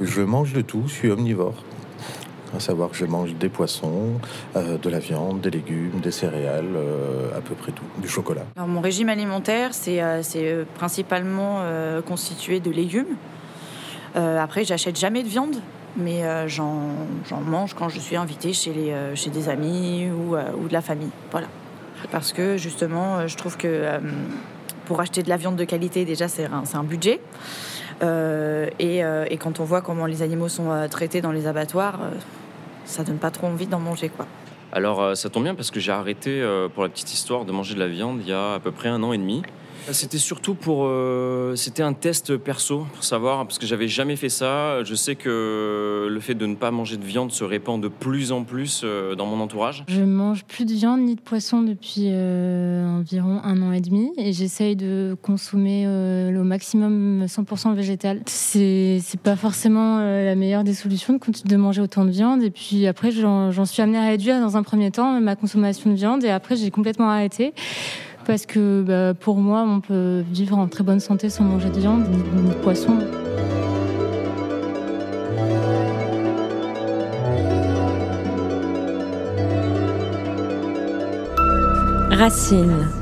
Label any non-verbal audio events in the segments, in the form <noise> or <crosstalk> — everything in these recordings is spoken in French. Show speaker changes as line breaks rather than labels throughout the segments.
Je mange de tout, je suis omnivore. À savoir que je mange des poissons, euh, de la viande, des légumes, des céréales, euh, à peu près tout, du chocolat.
Mon régime alimentaire, c'est euh, principalement constitué de légumes. Après, j'achète jamais de viande, mais j'en mange quand je suis invitée chez, des amis ou, de la famille. Voilà. Parce que justement, je trouve que pour acheter de la viande de qualité, déjà, c'est un budget. Euh, et, euh, et quand on voit comment les animaux sont euh, traités dans les abattoirs, ça donne pas trop envie d'en manger, quoi.
Alors ça tombe bien parce que j'ai arrêté, pour la petite histoire, de manger de la viande il y a à peu près un an et demi. C'était surtout pour... euh, C'était un test perso, pour savoir, parce que j'avais jamais fait ça. Je sais que le fait de ne pas manger de viande se répand de plus en plus euh, dans mon entourage.
Je mange plus de viande ni de poisson depuis euh, environ un an et demi et j'essaye de consommer euh, le maximum 100% végétal. C'est pas forcément euh, la meilleure des solutions de continuer de manger autant de viande et puis après j'en suis amenée à réduire dans un premier temps ma consommation de viande et après j'ai complètement arrêté parce que bah, pour moi on peut vivre en très bonne santé sans manger de viande ni, de poisson.
Racine.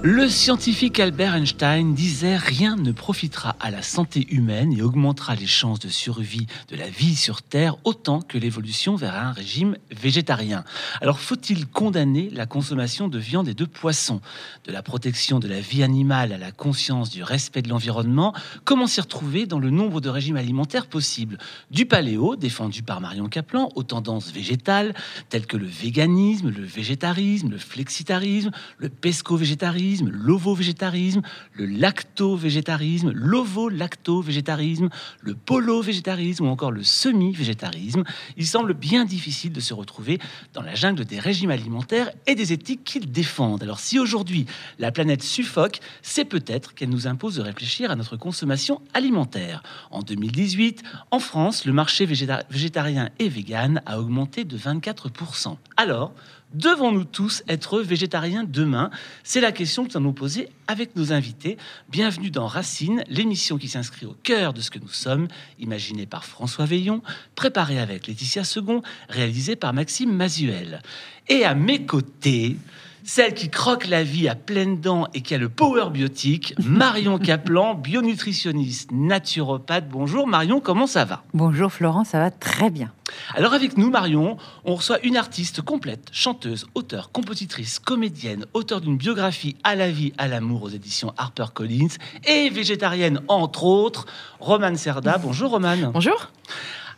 Le scientifique Albert Einstein disait rien ne profitera à la santé humaine et augmentera les chances de survie de la vie sur Terre autant que l'évolution vers un régime végétarien. Alors faut-il condamner la consommation de viande et de poisson De la protection de la vie animale à la conscience du respect de l'environnement, comment s'y retrouver dans le nombre de régimes alimentaires possibles? Du paléo, défendu par Marion Kaplan, aux tendances végétales telles que le véganisme, le végétarisme, le flexitarisme, le pesco-végétarisme, l'ovo-végétarisme, le lacto-végétarisme, l'ovo-lacto-végétarisme, le polo-végétarisme ou encore le semi-végétarisme, il semble bien difficile de se retrouver dans la jungle des régimes alimentaires et des éthiques qu'ils défendent. Alors si aujourd'hui la planète suffoque, c'est peut-être qu'elle nous impose de réfléchir à notre consommation alimentaire. En 2018, en France, le marché végéta- végétarien et vegan a augmenté de 24%. Alors, Devons-nous tous être végétariens demain C'est la question que nous allons poser avec nos invités. Bienvenue dans Racine, l'émission qui s'inscrit au cœur de ce que nous sommes, imaginée par François Veillon, préparée avec Laetitia Second, réalisée par Maxime Mazuel. Et à mes côtés, celle qui croque la vie à pleines dents et qui a le power biotique, Marion <laughs> Kaplan, bionutritionniste, naturopathe. Bonjour Marion, comment ça va?
Bonjour Florent, ça va très bien.
Alors avec nous, Marion, on reçoit une artiste complète, chanteuse, auteure, compositrice, comédienne, auteure d'une biographie à la vie, à l'amour aux éditions HarperCollins et végétarienne entre autres, Romane Serda. Bonjour Romane.
Bonjour.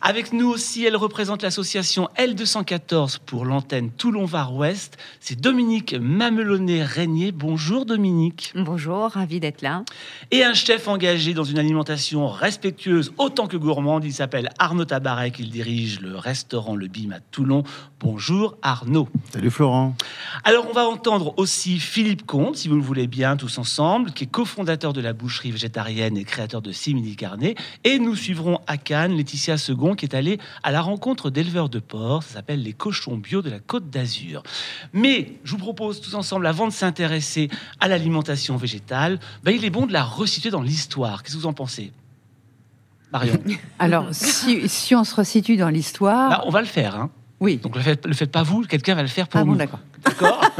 Avec nous aussi, elle représente l'association L214 pour l'antenne Toulon-Var Ouest. C'est Dominique Mamelonnet-Régnier. Bonjour Dominique.
Bonjour, ravi d'être là.
Et un chef engagé dans une alimentation respectueuse autant que gourmande. Il s'appelle Arnaud Tabarek. Il dirige le restaurant Le Bim à Toulon. Bonjour Arnaud.
Salut Florent.
Alors on va entendre aussi Philippe Comte, si vous le voulez bien, tous ensemble, qui est cofondateur de la boucherie végétarienne et créateur de Simili Carnet. Et nous suivrons à Cannes Laetitia Second, qui est allée à la rencontre d'éleveurs de porc. Ça s'appelle les cochons bio de la Côte d'Azur. Mais je vous propose tous ensemble, avant de s'intéresser à l'alimentation végétale, ben, il est bon de la resituer dans l'histoire. Qu'est-ce que vous en pensez Marion? <laughs>
Alors, si, si on se resitue dans l'histoire,
Là, on va le faire. Hein.
oui.
Donc le faites, le faites pas vous, quelqu'un va le faire pour
Ah bon,
nous.
d'accord.
D'accord? <laughs>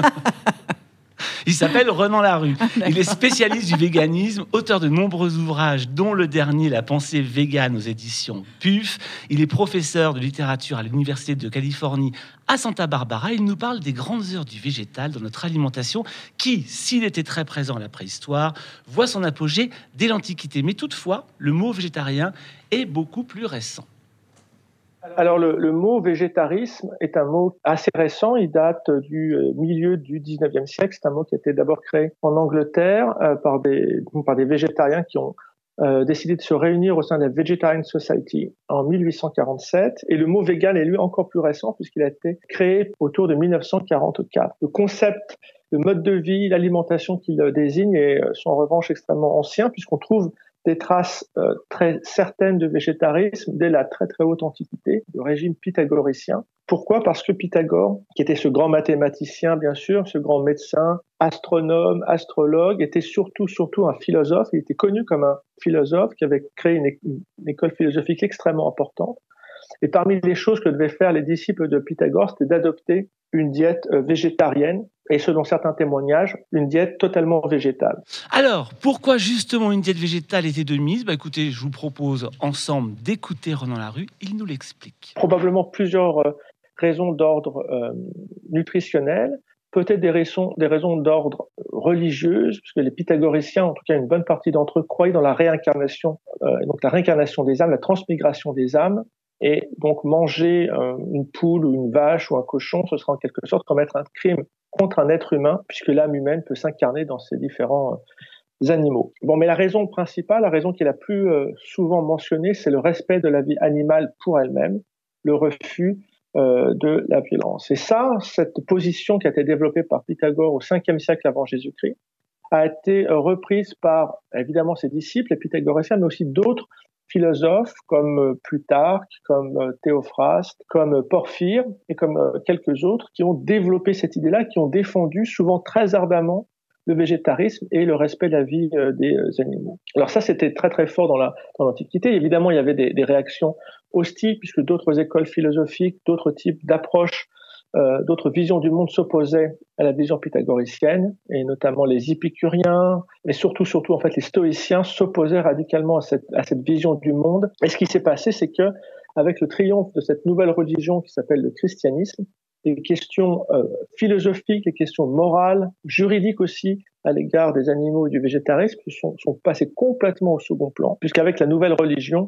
Il s'appelle Renan Larue. Il est spécialiste du véganisme, auteur de nombreux ouvrages, dont le dernier La pensée végane aux éditions PUF. Il est professeur de littérature à l'Université de Californie à Santa Barbara. Il nous parle des grandes heures du végétal dans notre alimentation, qui, s'il était très présent à la préhistoire, voit son apogée dès l'Antiquité. Mais toutefois, le mot végétarien est beaucoup plus récent.
Alors le, le, mot végétarisme est un mot assez récent, il date du euh, milieu du 19e siècle, c'est un mot qui a été d'abord créé en Angleterre euh, par, des, par des végétariens qui ont euh, décidé de se réunir au sein de la Vegetarian Society en 1847 et le mot vegan est lui encore plus récent puisqu'il a été créé autour de 1944. Le concept le mode de vie, l'alimentation qu'il désigne est, sont en revanche extrêmement anciens puisqu'on trouve des traces euh, très certaines de végétarisme dès la très très haute antiquité, le régime pythagoricien. Pourquoi? Parce que Pythagore, qui était ce grand mathématicien bien sûr, ce grand médecin, astronome, astrologue, était surtout surtout un philosophe. Il était connu comme un philosophe qui avait créé une école philosophique extrêmement importante. Et parmi les choses que devaient faire les disciples de Pythagore, c'était d'adopter une diète euh, végétarienne et selon certains témoignages, une diète totalement végétale.
Alors, pourquoi justement une diète végétale était de mise? Bah, Écoutez, je vous propose ensemble d'écouter Renan Larue, il nous l'explique.
Probablement plusieurs euh, raisons d'ordre euh, nutritionnel, peut-être des raisons, des raisons d'ordre religieuse, puisque les pythagoriciens, en tout cas une bonne partie d'entre eux, croyaient dans la réincarnation, donc la réincarnation des âmes, la transmigration des âmes, et donc manger euh, une poule ou une vache ou un cochon, ce sera en quelque sorte commettre un crime contre un être humain, puisque l'âme humaine peut s'incarner dans ces différents euh, animaux. Bon, mais la raison principale, la raison qui est la plus euh, souvent mentionnée, c'est le respect de la vie animale pour elle-même, le refus de la violence. Et ça, cette position qui a été développée par Pythagore au 5e siècle avant Jésus-Christ, a été reprise par évidemment ses disciples, les pythagoriciens, mais aussi d'autres philosophes comme euh, Plutarque, comme euh, Théophraste, comme euh, Porphyre et comme quelques autres qui ont développé cette idée-là, qui ont défendu souvent très ardemment le végétarisme et le respect de la vie des animaux. Alors ça, c'était très très fort dans l'Antiquité. Dans Évidemment, il y avait des, des réactions hostiles puisque d'autres écoles philosophiques, d'autres types d'approches euh, d'autres visions du monde s'opposaient à la vision pythagoricienne, et notamment les épicuriens, et surtout, surtout, en fait, les stoïciens s'opposaient radicalement à cette, à cette vision du monde. Et ce qui s'est passé, c'est que, avec le triomphe de cette nouvelle religion qui s'appelle le christianisme, les questions euh, philosophiques, les questions morales, juridiques aussi, à l'égard des animaux et du végétarisme sont, sont passées complètement au second plan, puisqu'avec la nouvelle religion,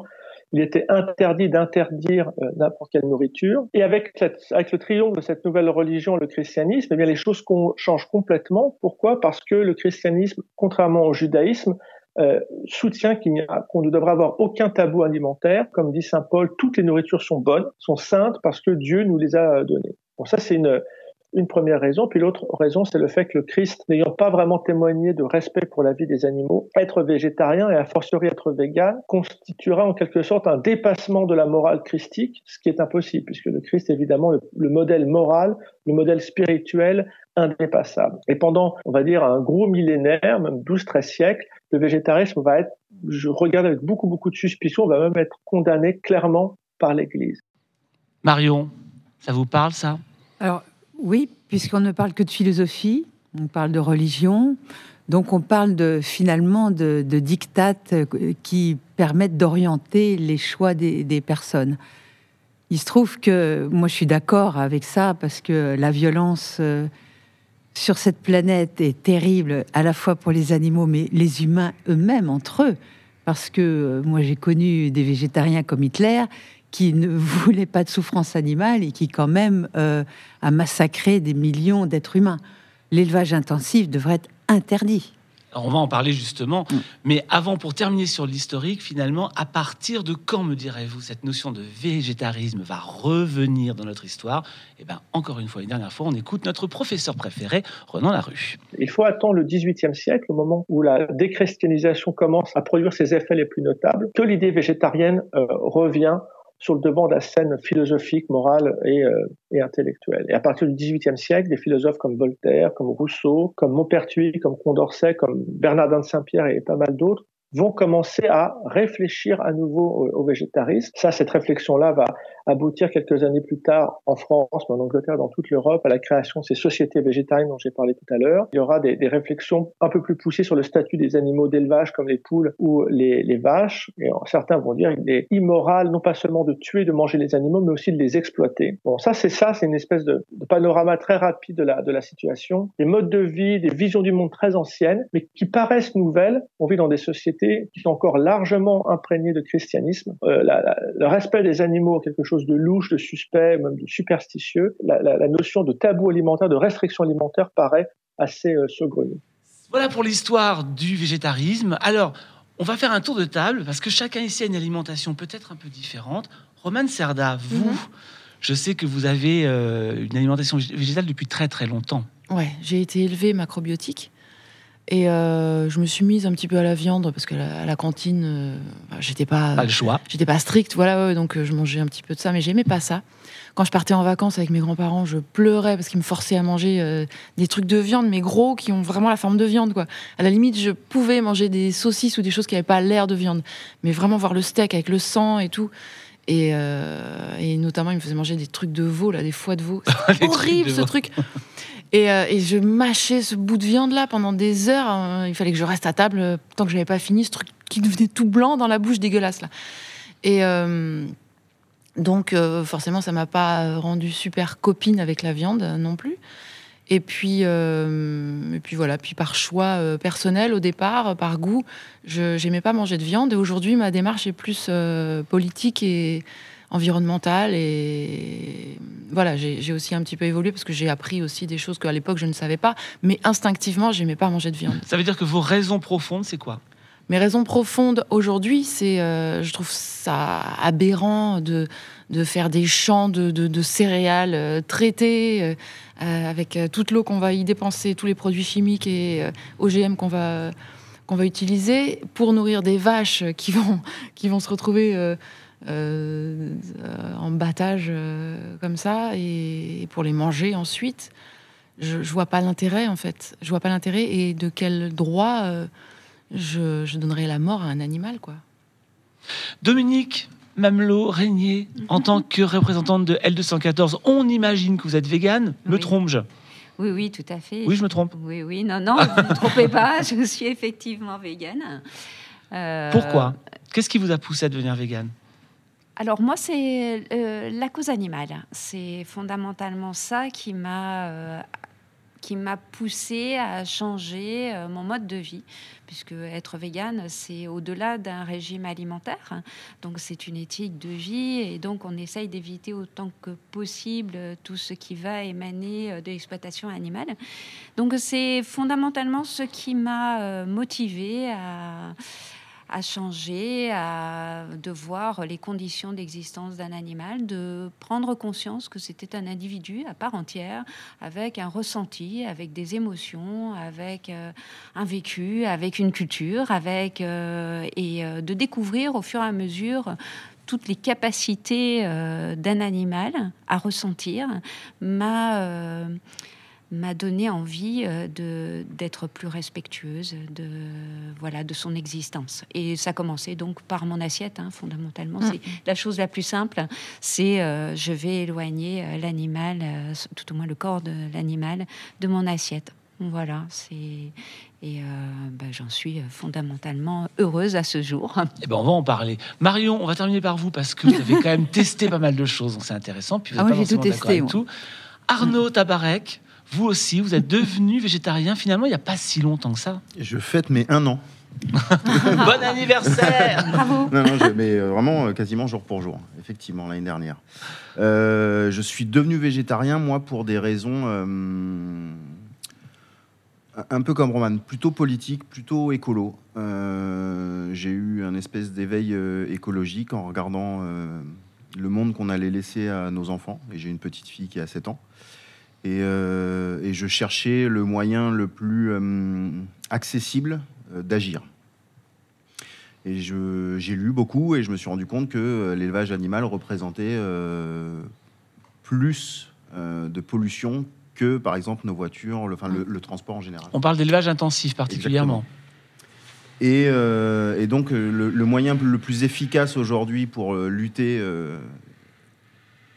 il était interdit d'interdire euh, n'importe quelle nourriture. Et avec, avec le triomphe de cette nouvelle religion, le christianisme, eh bien les choses changent complètement. Pourquoi? Parce que le christianisme, contrairement au judaïsme, euh, soutient qu'on ne devrait avoir aucun tabou alimentaire. Comme dit saint Paul, toutes les nourritures sont bonnes, sont saintes parce que Dieu nous les a données. Bon, ça c'est une, une première raison. Puis l'autre raison, c'est le fait que le Christ, n'ayant pas vraiment témoigné de respect pour la vie des animaux, être végétarien et a fortiori être vegan, constituera en quelque sorte un dépassement de la morale christique, ce qui est impossible, puisque le Christ est évidemment le, modèle moral, le modèle spirituel indépassable. Et pendant, on va dire, un gros millénaire, même 12-13 siècles, le végétarisme va être, je regarde avec beaucoup, beaucoup de suspicion, va même être condamné clairement par l'Église.
Marion, ça vous parle ça?
Alors, oui, puisqu'on ne parle que de philosophie, on parle de religion, donc on parle finalement de, de dictates euh, qui permettent d'orienter les choix des, personnes. Il se trouve que moi je suis d'accord avec ça parce que la violence euh, sur cette planète est terrible à la fois pour les animaux mais les humains eux-mêmes entre eux. Parce que euh, moi j'ai connu des végétariens comme Hitler qui ne <laughs> voulait pas de souffrance animale et qui quand même euh, a massacré des millions d'êtres humains. L'élevage intensif devrait être interdit.
on va en parler justement, mm. mais avant, pour terminer sur l'historique, finalement, à partir de quand, me direz-vous, cette notion de végétarisme va revenir dans notre histoire? Eh bien, encore une fois, une dernière fois, on écoute notre professeur préféré, Renan Larue.
Il faut attendre le XVIIIe siècle, au moment où la déchristianisation commence à produire ses effets les plus notables, que l'idée végétarienne euh, revient sur le devant de la scène philosophique, morale et, euh, et intellectuelle. Et à partir du XVIIIe siècle, des philosophes comme Voltaire, comme Rousseau, comme Maupertuis, comme Condorcet, comme Bernardin de Saint-Pierre et pas mal d'autres vont commencer à réfléchir à nouveau au, végétarisme. Ça, cette réflexion-là va aboutir quelques années plus tard en France, mais en Angleterre, dans toute l'Europe, à la création de ces sociétés végétariennes dont j'ai parlé tout à l'heure. Il y aura des, des, réflexions un peu plus poussées sur le statut des animaux d'élevage comme les poules ou les, les vaches. Et certains vont dire qu'il est immoral non pas seulement de tuer, de manger les animaux, mais aussi de les exploiter. Bon, ça, c'est ça, c'est une espèce de, de, panorama très rapide de la, de la situation. Des modes de vie, des visions du monde très anciennes, mais qui paraissent nouvelles. On vit dans des sociétés qui sont encore largement imprégnées de christianisme. Euh, la, le respect des animaux, quelque chose de louche, de suspect, même de superstitieux, la, notion de tabou alimentaire, de restriction alimentaire paraît assez euh, saugrenue.
Voilà pour l'histoire du végétarisme. Alors, on va faire un tour de table parce que chacun ici a une alimentation peut-être un peu différente. Romane Serda, vous, mhm. je sais que vous avez euh, une alimentation végétale depuis très très longtemps.
Ouais, j'ai été élevée macrobiotique.
Et euh, je me suis mise un petit peu à la viande parce que la, à la cantine, euh, bah, j'étais pas,
Pas le choix.
j'étais pas stricte, voilà, ouais, donc euh, je mangeais un petit peu de ça, mais j'aimais pas ça. Quand je partais en vacances avec mes grands-parents, je pleurais parce qu'ils me forçaient à manger euh, des trucs de viande, mais gros, qui ont vraiment la forme de viande, quoi. À la limite, je pouvais manger des saucisses ou des choses qui n'avaient pas l'air de viande, mais vraiment voir le steak avec le sang et tout. Et, et notamment, ils me faisaient manger des trucs de veau, là, des foies de veau. <laughs> Horrible
de
ce
veau.
truc. Et, euh, et je mâchais ce bout de viande là pendant des heures. hein. Il fallait que je reste à table euh, tant que je n'avais pas fini ce truc qui devenait tout blanc dans la bouche dégueulasse là. Et euh, donc euh, forcément ça m'a pas rendu super copine avec la viande euh, non plus. Et puis, euh, et puis voilà, puis par choix euh, personnel au départ, euh, par goût, je n'aimais pas manger de viande. Et aujourd'hui, ma démarche est plus euh, politique et environnementale. Et voilà, j'ai aussi un petit peu évolué parce que j'ai appris aussi des choses qu'à l'époque je ne savais pas. Mais instinctivement, j'aimais pas manger de viande.
Ça veut dire que vos raisons profondes, c'est quoi?
Mes raisons profondes aujourd'hui, c'est, euh, je trouve ça aberrant de, de faire des champs de, de- de céréales euh, traités euh, euh, avec toute l'eau qu'on va y dépenser, tous les produits chimiques et OGM qu'on va qu'on va utiliser pour nourrir des vaches qui vont qui vont se retrouver en battage euh, comme ça et, et pour les manger ensuite. Je, je vois pas l'intérêt en fait. Je vois pas l'intérêt et de quel droit euh, je, je donnerais la mort à un animal quoi.
Dominique Mamelot Régnier, en tant que représentante de L214, on imagine que vous êtes végane. Me
Oui.
trompe-je
Oui, oui, tout à fait.
Oui, je me trompe.
Oui, oui, non, non, vous ne vous trompez pas, <laughs> je suis effectivement végane. Euh,
Pourquoi? Qu'est-ce qui vous a poussé à devenir végane?
Alors moi, c'est euh, la cause animale. C'est fondamentalement ça qui m'a euh, qui m'a poussé à changer euh, mon mode de vie, puisque être végane, c'est au-delà d'un régime alimentaire. Donc c'est une éthique de vie, et donc on essaye d'éviter autant que possible tout ce qui va émaner de l'exploitation animale. Donc c'est fondamentalement ce qui m'a motivé à à changer, à de voir les conditions d'existence d'un animal, de prendre conscience que c'était un individu à part entière, avec un ressenti, avec des émotions, avec euh, un vécu, avec une culture, avec euh, et euh, de découvrir au fur et à mesure toutes les capacités d'un animal à ressentir. M'a m'a donné envie euh, de d'être plus respectueuse de voilà de son existence et ça a commencé donc par mon assiette hein, fondamentalement
Mm.
c'est la chose la plus simple c'est euh, je vais éloigner euh, l'animal euh, tout au moins le corps de l'animal de mon assiette voilà c'est et euh, bah, j'en suis fondamentalement heureuse à ce jour <laughs>
Eh ben, on va en parler. Marion, on va terminer par vous parce que vous avez quand même testé <laughs> pas mal de choses, donc c'est intéressant. Puis vous
Ah, j'ai tout testé,
avec tout. Arnaud Tabarek, vous aussi, vous êtes devenu végétarien finalement il n'y a pas si longtemps que ça.
Je fête mes un an. <laughs>
bon anniversaire
bravo
Non, non, je- mais euh, vraiment euh, quasiment jour pour jour, effectivement, l'année dernière. Euh, je suis devenu végétarien, moi, pour des raisons euh, un- peu comme Roman, plutôt politique, plutôt écolo. Euh, J'ai eu un espèce d'éveil euh, écologique en regardant euh, le monde qu'on allait laisser à nos enfants. Et j'ai une petite fille qui a 7 ans. Et, euh, et je cherchais le moyen le plus euh, accessible euh, d'agir. Et j'ai lu beaucoup et je me suis rendu compte que l'élevage animal représentait euh, plus euh, de pollution que, par exemple, nos voitures, le, enfin, le, le transport en général.
On parle d'élevage intensif particulièrement.
Et, euh, et donc, le, le moyen le plus efficace aujourd'hui pour lutter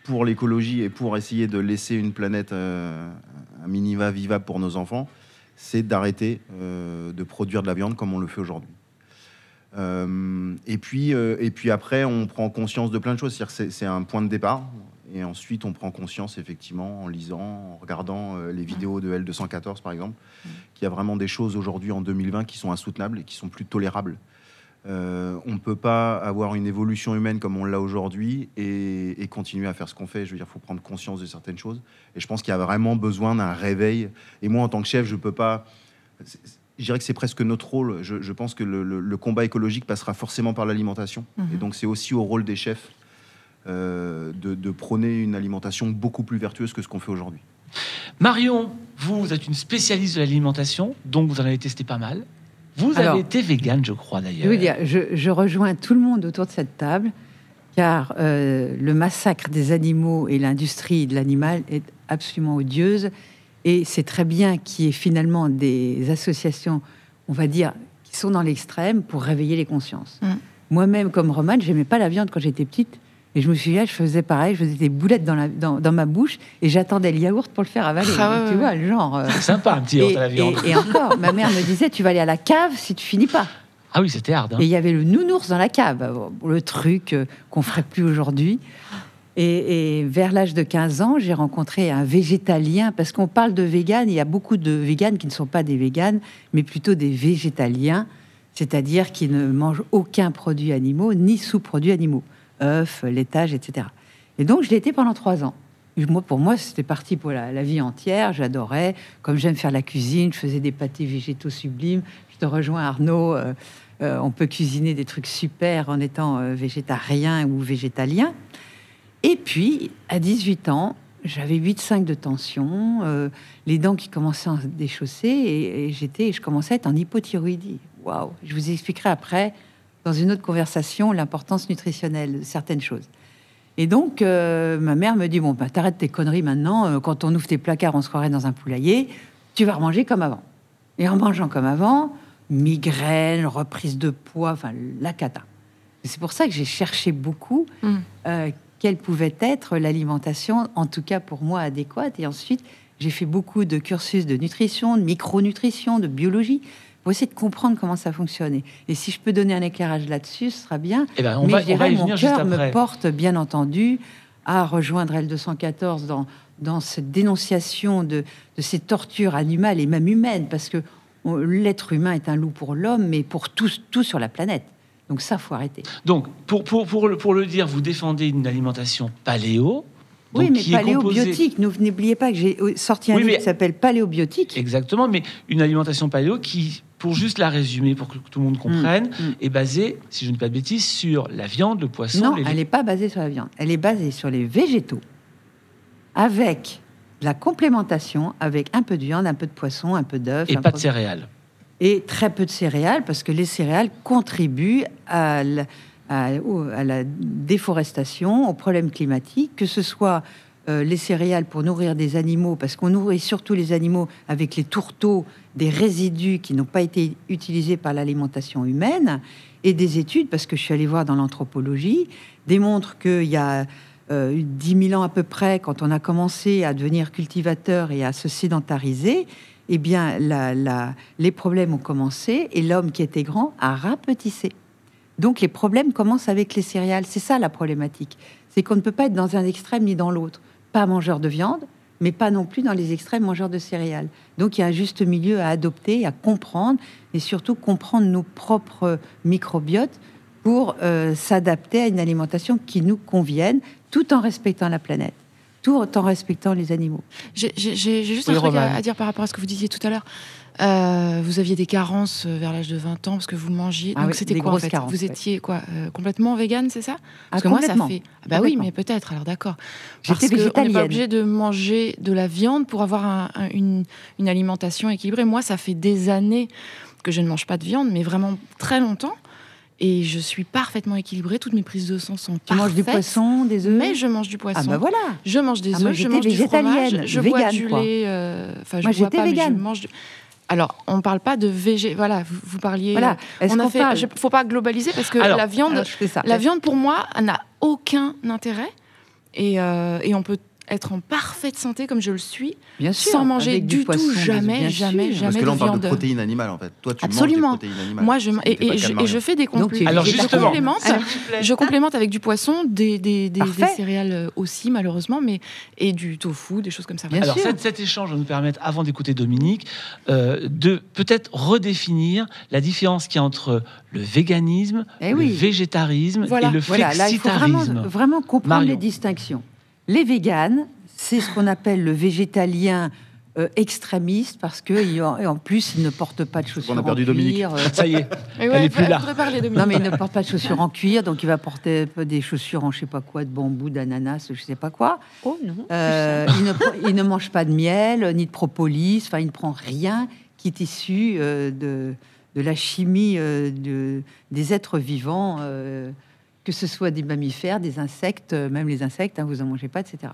pour l'écologie et pour essayer de laisser une planète euh, un minima vivable pour nos enfants, c'est d'arrêter euh, de produire de la viande comme on le fait aujourd'hui. Euh, et, puis, euh, et puis après, on prend conscience de plein de choses. C'est- un point de départ. Et ensuite, on prend conscience, effectivement, en lisant, en regardant les vidéos de L214, par exemple, qu'il y a vraiment des choses aujourd'hui, en 2020, qui sont insoutenables et qui sont plus tolérables. Euh, on ne peut pas avoir une évolution humaine comme on l'a aujourd'hui et, et continuer à faire ce qu'on fait. Je veux dire, il faut prendre conscience de certaines choses. Et je pense qu'il y a vraiment besoin d'un réveil. Et moi, en tant que chef, je ne peux pas... Je dirais que c'est presque notre rôle. Je, je pense que le, le- le combat écologique passera forcément par l'alimentation.
Mhm.
Et donc, c'est aussi au rôle des chefs euh, de, de prôner une alimentation beaucoup plus vertueuse que ce qu'on fait aujourd'hui.
Marion, vous êtes une spécialiste de l'alimentation, donc vous en avez testé pas mal. Vous
Alors,
avez été végane, je crois
Je
d'ailleurs.
veux dire, je, je rejoins tout le monde autour de cette table, car euh, le massacre des animaux et l'industrie de l'animal est absolument odieuse. Et c'est très bien qu'il y ait finalement des associations, on va dire, qui sont dans l'extrême pour réveiller les consciences.
Mm.
Moi-même, comme Romane, j'aimais pas la viande quand j'étais petite. Et je me souviens, je faisais pareil, je faisais des boulettes dans, la, dans, dans ma bouche et j'attendais le yaourt pour le faire avaler.
Ah
tu
ouais,
vois, le genre. euh,
C'est sympa, un petit
et,
yaourt à la viande.
et- et encore, ma mère me disait, tu vas aller à la cave si tu finis pas.
Ah oui, c'était hard. hein.
Et il y avait le nounours dans la cave, le truc euh, qu'on ferait plus aujourd'hui. Et, et vers l'âge de 15 ans, j'ai rencontré un végétalien, parce qu'on parle de vegan, il y a beaucoup de véganes qui ne sont pas des véganes, mais plutôt des végétaliens, c'est-à-dire qui ne mangent aucun produit animaux, ni sous-produits animaux, œufs, laitage, etc. Et donc, je l'ai été pendant trois ans. Pour moi, c'était parti pour la, vie entière. J'adorais. Comme j'aime faire la cuisine, je faisais des pâtés végétaux sublimes. Je te rejoins, Arnaud. euh, euh, on peut cuisiner des trucs super en étant euh, végétarien ou végétalien. Et puis, à 18 ans, j'avais 8,5 de tension, les dents qui commençaient à se déchausser et, et j'étais, je commençais à être en hypothyroïdie. Waouh Je vous expliquerai après, dans une autre conversation, l'importance nutritionnelle de certaines choses. Et donc, euh, ma mère me dit Bon, bah, t'arrêtes tes conneries maintenant. euh, quand on ouvre tes placards, on se croirait dans un poulailler. Tu vas remanger comme avant. Et en mangeant comme avant, migraine, reprise de poids, enfin, la cata. C'est pour ça que j'ai cherché beaucoup
Mm.
euh, quelle pouvait être l'alimentation, en tout cas pour moi, adéquate. Et ensuite, j'ai fait beaucoup de cursus de nutrition, de micronutrition, de biologie, pour essayer de comprendre comment ça fonctionnait. Et si je peux donner un éclairage là-dessus, ce sera bien.
Eh ben, on
Mais
va,
je
on va
dirais,
y
mon cœur me porte, bien entendu, à rejoindre L214 dans, dans cette dénonciation de, de ces tortures animales et même humaines, parce que on- l'être humain est un loup pour l'homme, mais pour tous, tout sur la planète. Donc ça, faut arrêter.
Donc, pour, pour, pour, le, pour le dire, vous défendez une alimentation paléo.
oui,
donc
mais
est composée-
paléobiotique. N'oubliez pas que j'ai euh, sorti un
Oui,
livre
mais-
qui s'appelle Paléobiotique.
Exactement, mais une alimentation paléo qui, pour juste la résumer, pour que tout le monde comprenne,
Mm, mm.
est basée, si je ne dis pas de bêtises, sur la viande, le poisson,
Non,
les
elle n'est pas basée sur la viande. Elle est basée sur les végétaux, avec la complémentation, avec un peu de viande, un peu de poisson, un peu d'œuf.
et pas
peu-
de céréales.
et très peu de céréales, parce que les céréales contribuent à la, à- au- à la déforestation, aux problèmes climatiques, que ce soit euh, les céréales pour nourrir des animaux, parce qu'on nourrit surtout les animaux avec les tourteaux des résidus qui n'ont pas été utilisés par l'alimentation humaine, et des études, parce que je suis allée voir dans l'anthropologie, démontrent qu'il y a euh, 10 000 ans à peu près, quand on a commencé à devenir cultivateur et à se sédentariser, eh bien, les problèmes ont commencé et l'homme qui était grand a rapetissé. Donc, les problèmes commencent avec les céréales. C'est ça la problématique. C'est qu'on ne peut pas être dans un extrême ni dans l'autre. Pas mangeur de viande, mais pas non plus dans les extrêmes mangeurs de céréales. Donc, il y a un juste milieu à adopter, à comprendre et surtout comprendre nos propres microbiotes pour euh, s'adapter à une alimentation qui nous convienne tout en respectant la planète, tout en respectant les animaux.
J'ai juste
Oui,
un truc à dire par rapport à ce que vous disiez tout à l'heure. Euh, vous aviez des carences euh, vers l'âge de 20 ans parce que vous mangiez.
Ah
Donc
oui,
c'était quoi en fait
carences,
Vous
ouais.
étiez quoi euh, complètement vegan, c'est ça? Parce
Ah,
que moi ça fait. Ah bah oui, mais peut-être. Alors d'accord.
J'étais
Parce qu'on n'est pas obligé de manger de la viande pour avoir un- un- une, une alimentation équilibrée. Moi, ça fait des années que je ne mange pas de viande, mais vraiment très longtemps. Et je suis parfaitement équilibrée. Toutes mes prises de sang sont
Tu manges du
parfaites.
poisson, des œufs?
Mais je mange du poisson.
Ah bah voilà
Je mange des
Ah,
œufs, je mange du fromage, je bois
végane,
du lait. euh, Enfin, je
Moi,
bois
j'étais
pas, mais je
végane.
mange du. Alors, on parle pas de végé. Voilà, vous, vous parliez.
Voilà. Est-ce
on a fait.
parle
je- faut pas globaliser parce que
Alors,
la viande,
Alors, fais ça.
la viande pour moi n'a aucun intérêt et, euh, et on peut être en parfaite santé comme je le suis
Bien sûr,
sans manger du,
poisson,
tout,
bien
jamais,
sûr.
jamais,
Parce
jamais
que là, on
de
parle
viande.
de protéines animales, en fait. Toi, tu
Absolument.
manges des protéines animales.
Moi, je, et, et
le
je,
de
et fais des compléments.
Alors,
je
justement,
complémente, je complémente avec du poisson, des, des, des- des
Parfait.
céréales euh, aussi malheureusement, mais et du tofu, des choses comme ça.
Bien
Alors,
sûr.
cet, cet échange va nous permettre, avant d'écouter Dominique, euh, de peut-être redéfinir la différence qu'il y a entre le véganisme,
Eh
le
oui.
végétarisme
Voilà.
et le
Voilà, là, il faut vraiment,
flexitarisme.
vraiment comprendre
Marion.
les distinctions. Les véganes, c'est ce qu'on appelle le végétalien euh, extrémistes parce que en plus ils ne portent pas de chaussures
a perdu
en
Dominique.
cuir. euh,
Ça y est, <laughs> Elle est plus là.
non mais il ne porte pas de chaussures en cuir, donc il va porter des chaussures en je sais pas quoi, de bambou, d'ananas, je sais pas quoi.
Oh non.
Euh, il, ne, il mange pas de miel, ni de propolis, enfin il ne prend rien qui est issu euh, de, de la chimie euh, de, des êtres vivants, euh, que ce soit des mammifères, des insectes, euh, même les insectes, hein, vous en mangez pas, etc.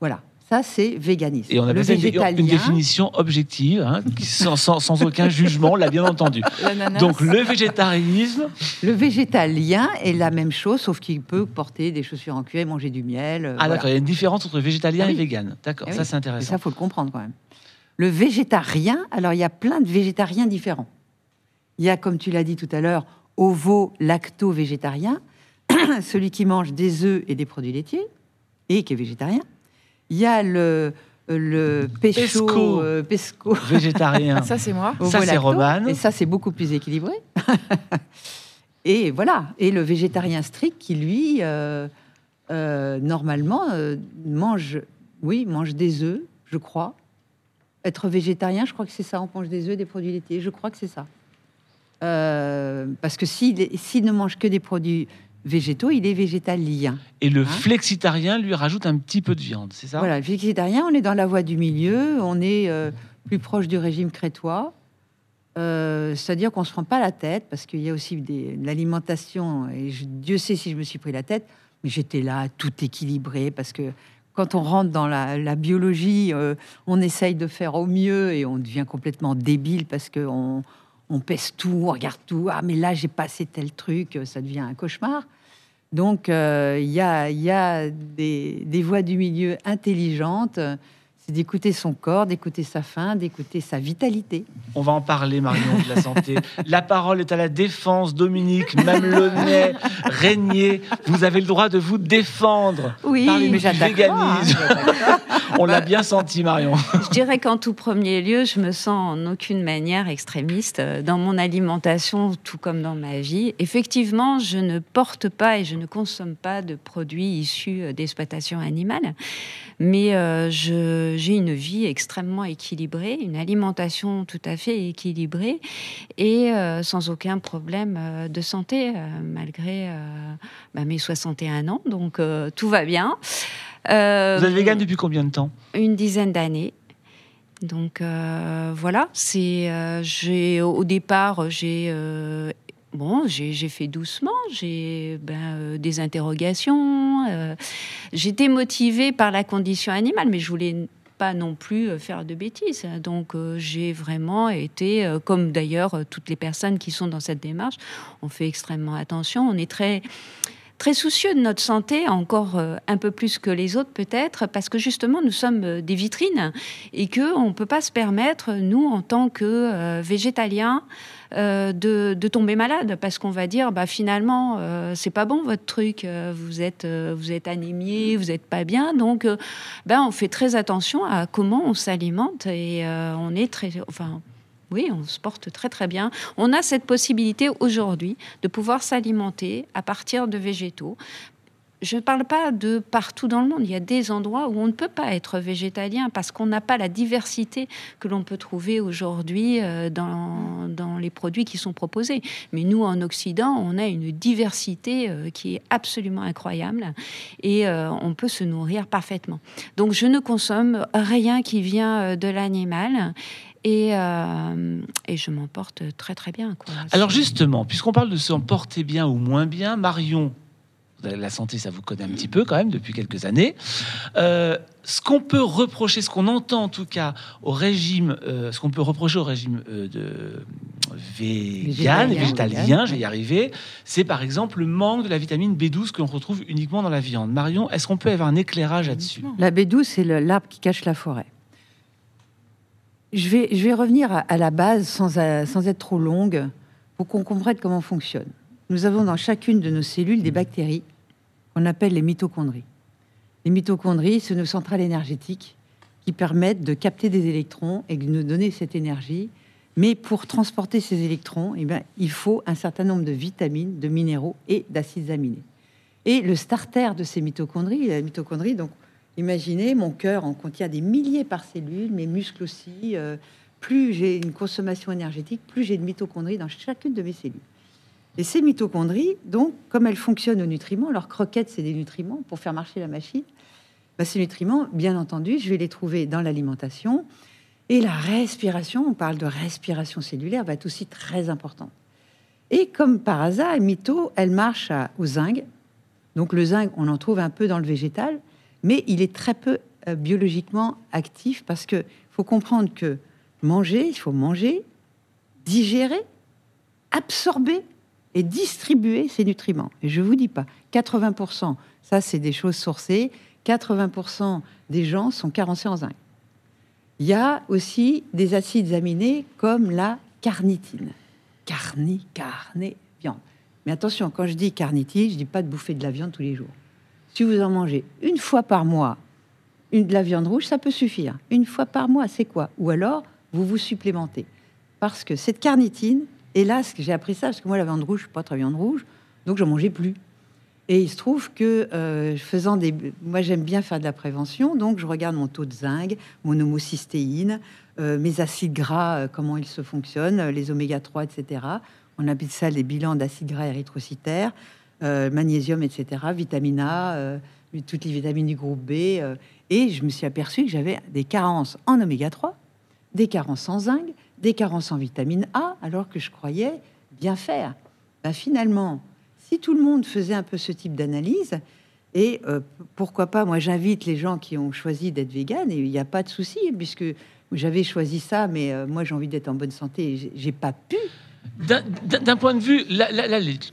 Voilà, ça c'est véganisme.
et on a
Le
fait une,
végétalien,
définition objective, hein, sans, sans- sans aucun <laughs> jugement, on l'a bien entendu. <laughs> Donc le végétarisme,
le végétalien est la même chose, sauf qu'il peut porter des chaussures en cuir et manger du miel. euh,
ah
voilà.
d'accord, il y a une différence entre végétalien
Ah
et vegan. D'accord,
Eh
ça
oui.
c'est
Et
intéressant.
ça, faut le comprendre quand même. Le végétarien, alors il y a plein de végétariens différents. Il y a, comme tu l'as dit tout à l'heure, ovo-lacto-végétarien, <coughs> celui qui mange des œufs et des produits laitiers et qui est végétarien. Il y a le, le pécho,
Pesco.
euh, pesco,
Végétarien, <laughs>
Ça, c'est moi.
Ça, c'est Romane.
Et ça, c'est beaucoup plus équilibré. <laughs> et voilà. Et le végétarien strict qui, lui, euh, euh, normalement, mange, oui, mange des œufs, je crois. Être végétarien, je crois que c'est ça. On mange des œufs, des produits laitiers. Je crois que c'est ça. Parce que s'il est- s'il ne mange que des produits végétaux, il est végétalien.
et le
Hein
flexitarien lui rajoute un petit peu de viande, c'est ça?
Voilà, le végétarien, on est dans la voie du milieu, on est euh, plus proche du régime crétois. Euh, C'est-à-dire qu'on ne se prend pas la tête, parce qu'il y a aussi de l'alimentation, et je- Dieu sait si je me suis pris la tête, mais j'étais là, tout équilibré, parce que quand on rentre dans la, la biologie, euh, on essaye de faire au mieux et on devient complètement débile parce qu'on on pèse tout, on regarde tout. Ah, mais là, j'ai passé tel truc, ça devient un cauchemar. Donc, euh, il y a, des, des voies du milieu intelligentes. C'est d'écouter son corps, d'écouter sa faim, d'écouter sa vitalité.
On va en parler, Marion, de la santé. <laughs> La parole est à la défense. Dominique, Mamelonnet, Régnier, vous avez le droit de vous défendre.
Oui,
mais j'attaque hein. <laughs>
On l'a bien senti, Marion.
Je dirais qu'en tout premier lieu, je me sens en aucune manière extrémiste euh, dans mon alimentation, tout comme dans ma vie. Effectivement, je ne porte pas et je ne consomme pas de produits issus euh, d'exploitation animale, mais euh, je- j'ai une vie extrêmement équilibrée, une alimentation tout à fait équilibrée et euh, sans aucun problème euh, de santé, euh, malgré bah, mes 61 ans. Donc tout va bien.
Vous êtes vegan depuis combien de temps?
une dizaine d'années. Donc voilà, c'est j'ai au départ j'ai bon j'ai j'ai fait doucement, j'ai ben, euh, des interrogations. euh, J'étais motivée par la condition animale, mais je voulais pas non plus euh, faire de bêtises. Donc euh, j'ai vraiment été, euh, comme d'ailleurs toutes les personnes qui sont dans cette démarche, on fait extrêmement attention. On est très très soucieux de notre santé, encore un peu plus que les autres peut-être, parce que justement nous sommes des vitrines et que on peut pas se permettre, nous en tant que végétaliens, euh, de, tomber malade, parce qu'on va dire, bah finalement euh, c'est pas bon votre truc, euh, vous êtes vous êtes vous êtes pas bien, donc ben on fait très attention à comment on s'alimente et on est très, enfin oui, on se porte très très bien. On a cette possibilité aujourd'hui de pouvoir s'alimenter à partir de végétaux. Je ne parle pas de partout dans le monde. Il y a des endroits où on ne peut pas être végétalien parce qu'on n'a pas la diversité que l'on peut trouver aujourd'hui euh, dans, dans les produits qui sont proposés. Mais nous, en Occident, on a une diversité euh, qui est absolument incroyable et euh, on peut se nourrir parfaitement. Donc, je ne consomme rien qui vient de l'animal et, et je m'en porte très très bien.
Alors justement, puisqu'on parle de s'en porter bien ou moins bien, Marion, la santé, ça vous connaît un petit peu quand même depuis quelques années. Euh, ce qu'on peut reprocher, ce qu'on entend en tout cas au régime, euh, ce qu'on peut reprocher au régime euh, de vegan,
Végétalien,
je vais y arriver, c'est par exemple le manque de la vitamine B12 que l'on retrouve uniquement dans la viande. Marion, est-ce qu'on peut avoir un éclairage là-dessus?
La B12, c'est le- l'arbre qui cache la forêt. Je vais, je vais revenir à, à la base sans, sans être trop longue pour qu'on comprenne comment on fonctionne. Nous avons dans chacune de nos cellules des bactéries qu'on appelle les mitochondries. Les mitochondries, c'est nos centrales énergétiques qui permettent de capter des électrons et de nous donner cette énergie. Mais pour transporter ces électrons, eh bien, il faut un certain nombre de vitamines, de minéraux et d'acides aminés. Et le starter de ces mitochondries, la mitochondrie, donc Imaginez, mon cœur en contient des milliers par cellule, mes muscles aussi. euh, plus j'ai une consommation énergétique, plus j'ai de mitochondries dans chacune de mes cellules. Et ces mitochondries, donc, comme elles fonctionnent aux nutriments, leurs croquettes, c'est des nutriments pour faire marcher la machine. Bah, ces nutriments, bien entendu, je vais les trouver dans l'alimentation. Et la respiration, on parle de respiration cellulaire, va être aussi très importante. Et comme par hasard, Mito, elle marche à- au zinc. Donc le zinc, on en trouve un peu dans le végétal, mais il est très peu euh, biologiquement actif parce que faut comprendre que manger, il faut manger, digérer, absorber et distribuer ces nutriments. Et je vous dis pas, 80%, ça c'est des choses sourcées, 80% des gens sont carencés en zinc. Il y a aussi des acides aminés comme la carnitine. Carni, carné, viande. Mais attention, quand je dis carnitine, je dis pas de bouffer de la viande tous les jours. Si vous en mangez une fois par mois, de la viande rouge, ça peut suffire. Une fois par mois, c'est quoi? Ou alors, vous vous supplémentez. Parce que cette carnitine, hélas, j'ai appris ça, parce que moi, la viande rouge, je suis pas très viande rouge, donc je mangeais plus. Et il se trouve que euh, faisant des, moi j'aime bien faire de la prévention, donc je regarde mon taux de zinc, mon homocystéine, euh, mes acides gras, euh, comment ils se fonctionnent, les oméga 3, etc. On appelle ça les bilans d'acides gras érythrocytaires, magnésium, etc. Vitamine A, toutes les vitamines du groupe B. et je me suis aperçu que j'avais des carences en oméga 3, des carences en zinc, des carences en vitamine A, alors que je croyais bien faire. Ben, finalement, si tout le monde faisait un peu ce type d'analyse, et euh, pourquoi pas, moi j'invite les gens qui ont choisi d'être véganes, et il n'y a pas de souci, puisque j'avais choisi ça, mais euh, moi j'ai envie d'être en bonne santé, et j'ai- pas pu.
D'un- point de vue, là,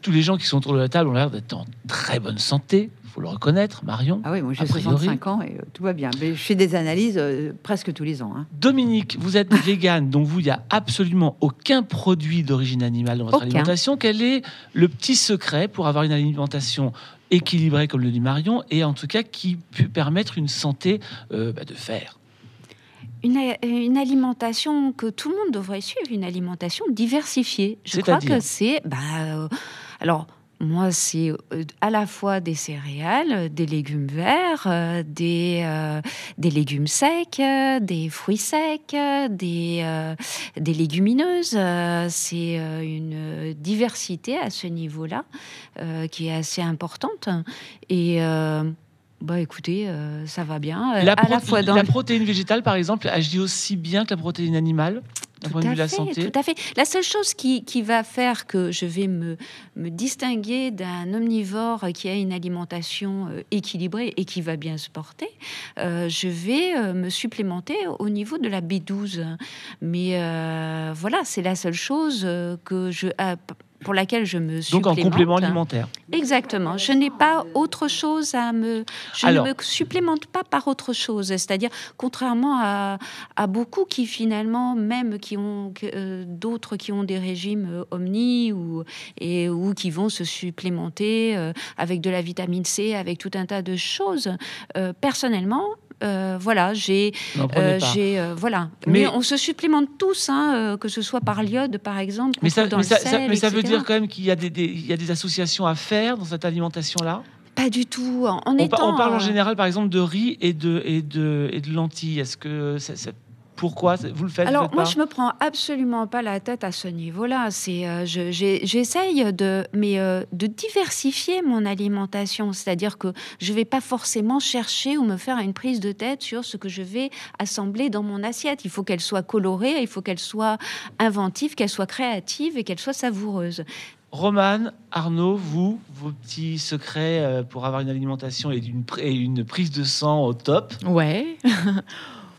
tous les gens qui sont autour de la table ont l'air d'être en très bonne santé. Il faut le reconnaître, Marion.
Ah oui, moi j'ai
A priori.
65 ans et euh, tout va bien. Mais je fais des analyses euh, presque tous les ans. hein.
Dominique, vous êtes <laughs> végane, donc vous, il n'y a absolument aucun produit d'origine animale dans votre
Aucun.
alimentation. Quel est le petit secret pour avoir une alimentation équilibrée, comme le dit Marion, et en tout cas qui peut permettre une santé euh, bah, de fer?
Une, alimentation que tout le monde devrait suivre, une alimentation diversifiée. Je crois que c'est. Bah, euh, alors, moi, c'est euh, à la fois des céréales, euh, des légumes verts, euh, des, euh, des légumes secs, euh, des fruits secs, des, des légumineuses. C'est une diversité à ce niveau-là qui est assez importante. Et. bah écoutez, euh, ça va bien.
La,
à la fois dans
la protéine végétale, par exemple, agit aussi bien que la protéine animale? D'un point de
Tout
vue
à
de la
fait,
santé.
Tout à fait. La seule chose qui, qui va faire que je vais me, me distinguer d'un omnivore qui a une alimentation euh, équilibrée et qui va bien se porter, euh, je vais euh, me supplémenter au niveau de la B12. Mais voilà, c'est la seule chose que je, ah, pour laquelle je me
Donc en complément alimentaire.
Exactement. Je n'ai pas autre chose à me. Je
Alors-
ne me supplémente pas par autre chose. C'est-à-dire, contrairement à, à beaucoup qui finalement, même qui ont euh, d'autres qui ont des régimes euh, omni ou et ou qui vont se supplémenter euh, avec de la vitamine C, avec tout un tas de choses. Euh, personnellement. euh, voilà, j'ai, euh, euh, voilà.
Mais-
Mais, on se supplémente tous, hein, que ce soit par l'iode, par exemple,
Mais ça,
trouve dans
mais
le
ça- ça-
sel,
mais ça veut
etc..
dire quand même qu'il y, a des- des- il y a des associations à faire dans cette alimentation-là?
Pas du tout. En,
on,
étant,
on parle en
euh,
général, par exemple, de riz et de, et de, et de lentilles. Est-ce que ça- ça- pourquoi vous le faites le
Alors
faites
moi,
pas
je me prends absolument pas la tête à ce niveau-là. C'est, euh, je- j'essaye de, mais euh, de diversifier mon alimentation, c'est-à-dire que je vais pas forcément chercher ou me faire une prise de tête sur ce que je vais assembler dans mon assiette. Il faut qu'elle soit colorée, il faut qu'elle soit inventive, qu'elle soit créative et qu'elle soit savoureuse.
Romane, Arnaud, vous, vos petits secrets euh, pour avoir une alimentation et une, et une prise de sang au top?
Ouais. <laughs>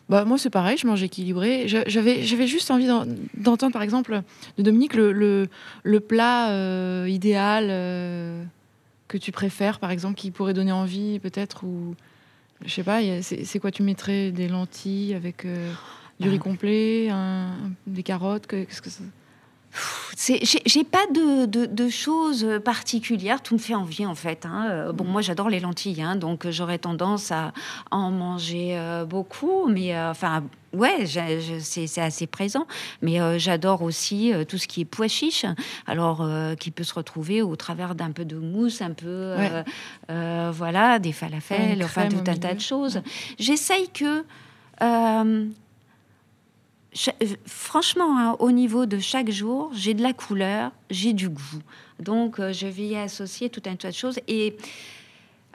bah, moi, c'est pareil, je mange équilibré. J'avais j'avais juste envie d'en- d'entendre, par exemple, de Dominique, le, le, le plat euh, idéal euh, que tu préfères, par exemple, qui pourrait donner envie, peut-être, ou. Je sais pas, c'est quoi tu mettrais Des lentilles avec euh, du riz complet, un- des carottes que- Qu'est-ce que
J'ai pas de, de- de choses particulières, tout me fait envie en fait. hein. Euh, Bon, moi j'adore les lentilles, hein, donc euh, j'aurais tendance à en manger euh, beaucoup, mais euh, enfin, ouais, c'est assez présent. Mais euh, j'adore aussi tout ce qui est pois chiche, alors qui peut se retrouver au travers d'un peu de mousse, un peu, voilà, des falafels, enfin tout un tas de choses. J'essaye que. Euh, franchement, hein, au niveau de chaque jour, j'ai de la couleur, j'ai du goût. Donc, euh, je vais y associer tout un tas de choses. Et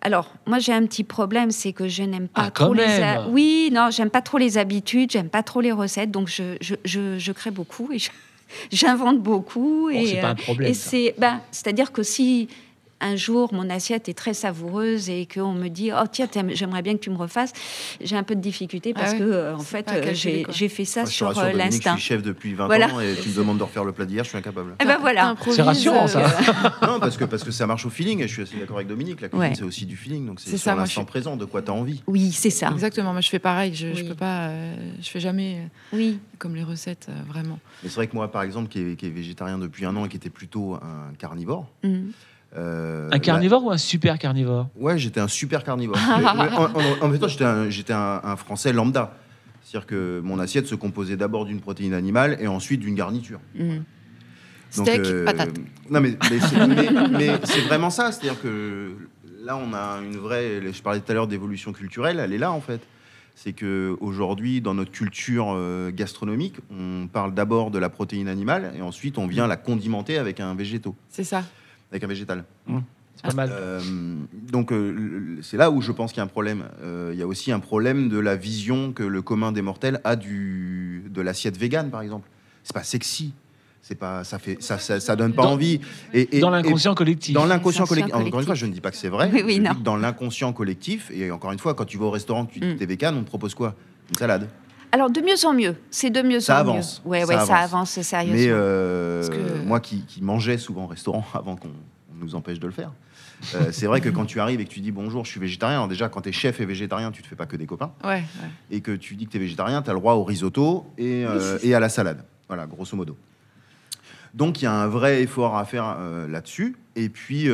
alors, moi, j'ai un petit problème, c'est que je n'aime pas
Ah,
trop les. ha- Oui, non, j'aime pas trop les habitudes, j'aime pas trop les recettes, donc je, je, je, je crée beaucoup et <laughs> j'invente beaucoup.
Bon,
et
c'est pas un
euh,
problème.
c'est, ben, c'est-à-dire que si un jour mon assiette est très savoureuse et qu'on me dit oh tiens j'aimerais bien que tu me refasses, j'ai un peu de difficulté parce
Ah ouais.
que euh, en fait euh, j'ai, fait ça
Moi, je
sur euh, l'instinct.
Je suis chef depuis 20
Voilà.
ans et tu me demandes de refaire le plat d'hier, je suis incapable.
Eh ben voilà.
C'est rassurant, ça.
non, parce que, parce que ça marche au feeling, et je suis assez d'accord avec Dominique. La cuisine,
Ouais.
c'est aussi du feeling, donc c'est sur l'instant
je suis-
présent, de quoi tu as envie.
Oui, c'est ça.
Exactement, moi je fais pareil, je, je
Oui.
peux pas, euh, je fais jamais euh,
Oui.
comme les recettes, euh, vraiment.
Mais c'est vrai que moi, par exemple, qui est, qui est végétarien depuis un an et qui était plutôt un carnivore.
Mhm.
Euh,
Un carnivore ou un super carnivore?
Ouais, j'étais un super carnivore. <laughs> Mais- mais en, en- en même temps, j'étais un, j'étais un- un Français lambda. C'est-à-dire que mon assiette se composait d'abord d'une protéine animale et ensuite d'une garniture.
Mhm.
Donc,
Steak,
euh,
patate.
Non, mais, <laughs> mais c'est vraiment ça. C'est-à-dire que là, on a une vraie. Je parlais tout à l'heure d'évolution culturelle, elle est là en fait. C'est que aujourd'hui, dans notre culture euh, gastronomique, on parle d'abord de la protéine animale et ensuite on vient la condimenter avec un végétaux,
C'est ça.
Avec un végétal.
C'est pas mal.
Euh, donc euh, c'est là où je pense qu'il y a un problème. Euh, Il y a aussi un problème de la vision que le commun des mortels a du de l'assiette végane, par exemple. C'est pas sexy. C'est pas ça fait ça ça, ça donne pas
Dans-
envie. Et, et-
Dans l'inconscient collectif.
dans l'inconscient collectif. Encore une fois, je ne dis pas que c'est vrai.
Oui, oui,
je dis
non.
que dans l'inconscient collectif, et encore une fois, quand tu vas au restaurant, tu
Mm.
es vegan, on te propose quoi? Une salade.
Alors de mieux en mieux, c'est de mieux
Ça
en
avance,
mieux. Ouais,
ça
ouais, ça
avance.
avance sérieusement.
Mais euh,
que-
moi qui, qui mangeais souvent au restaurant <laughs> avant qu'on on nous empêche de le faire, euh, c'est vrai que quand tu arrives et que tu dis bonjour, je suis végétarien, alors déjà quand tu es chef et végétarien, tu te fais pas que des copains,
Ouais, ouais.
et que tu dis que tu es végétarien, tu as le droit au risotto et, euh, et à la salade. Voilà, grosso modo. Donc il y a un vrai effort à faire là-dessus. Et puis,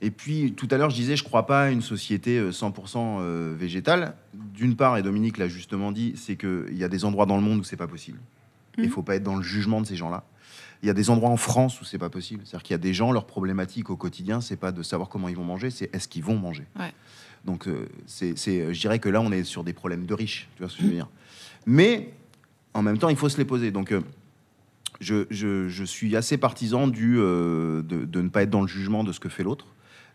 et puis tout à l'heure, je disais, je crois pas à une société euh, 100% euh, végétale. D'une part, et Dominique l'a justement dit, c'est qu'il y a des endroits dans le monde où c'est pas possible. Il
Mhm.
faut pas être dans le jugement de ces gens-là. Il y a des endroits en France où c'est pas possible. C'est-à-dire qu'il y a des gens, leur problématique au quotidien, c'est pas de savoir comment ils vont manger, c'est est-ce qu'ils vont manger.
Ouais.
Donc, euh, c'est, je dirais que là, on est sur des problèmes de riches. Tu vois ce que je veux dire Mais en même temps, il faut se les poser. Donc, euh, je, je- je suis assez partisan du, euh, de, de ne pas être dans le jugement de ce que fait l'autre,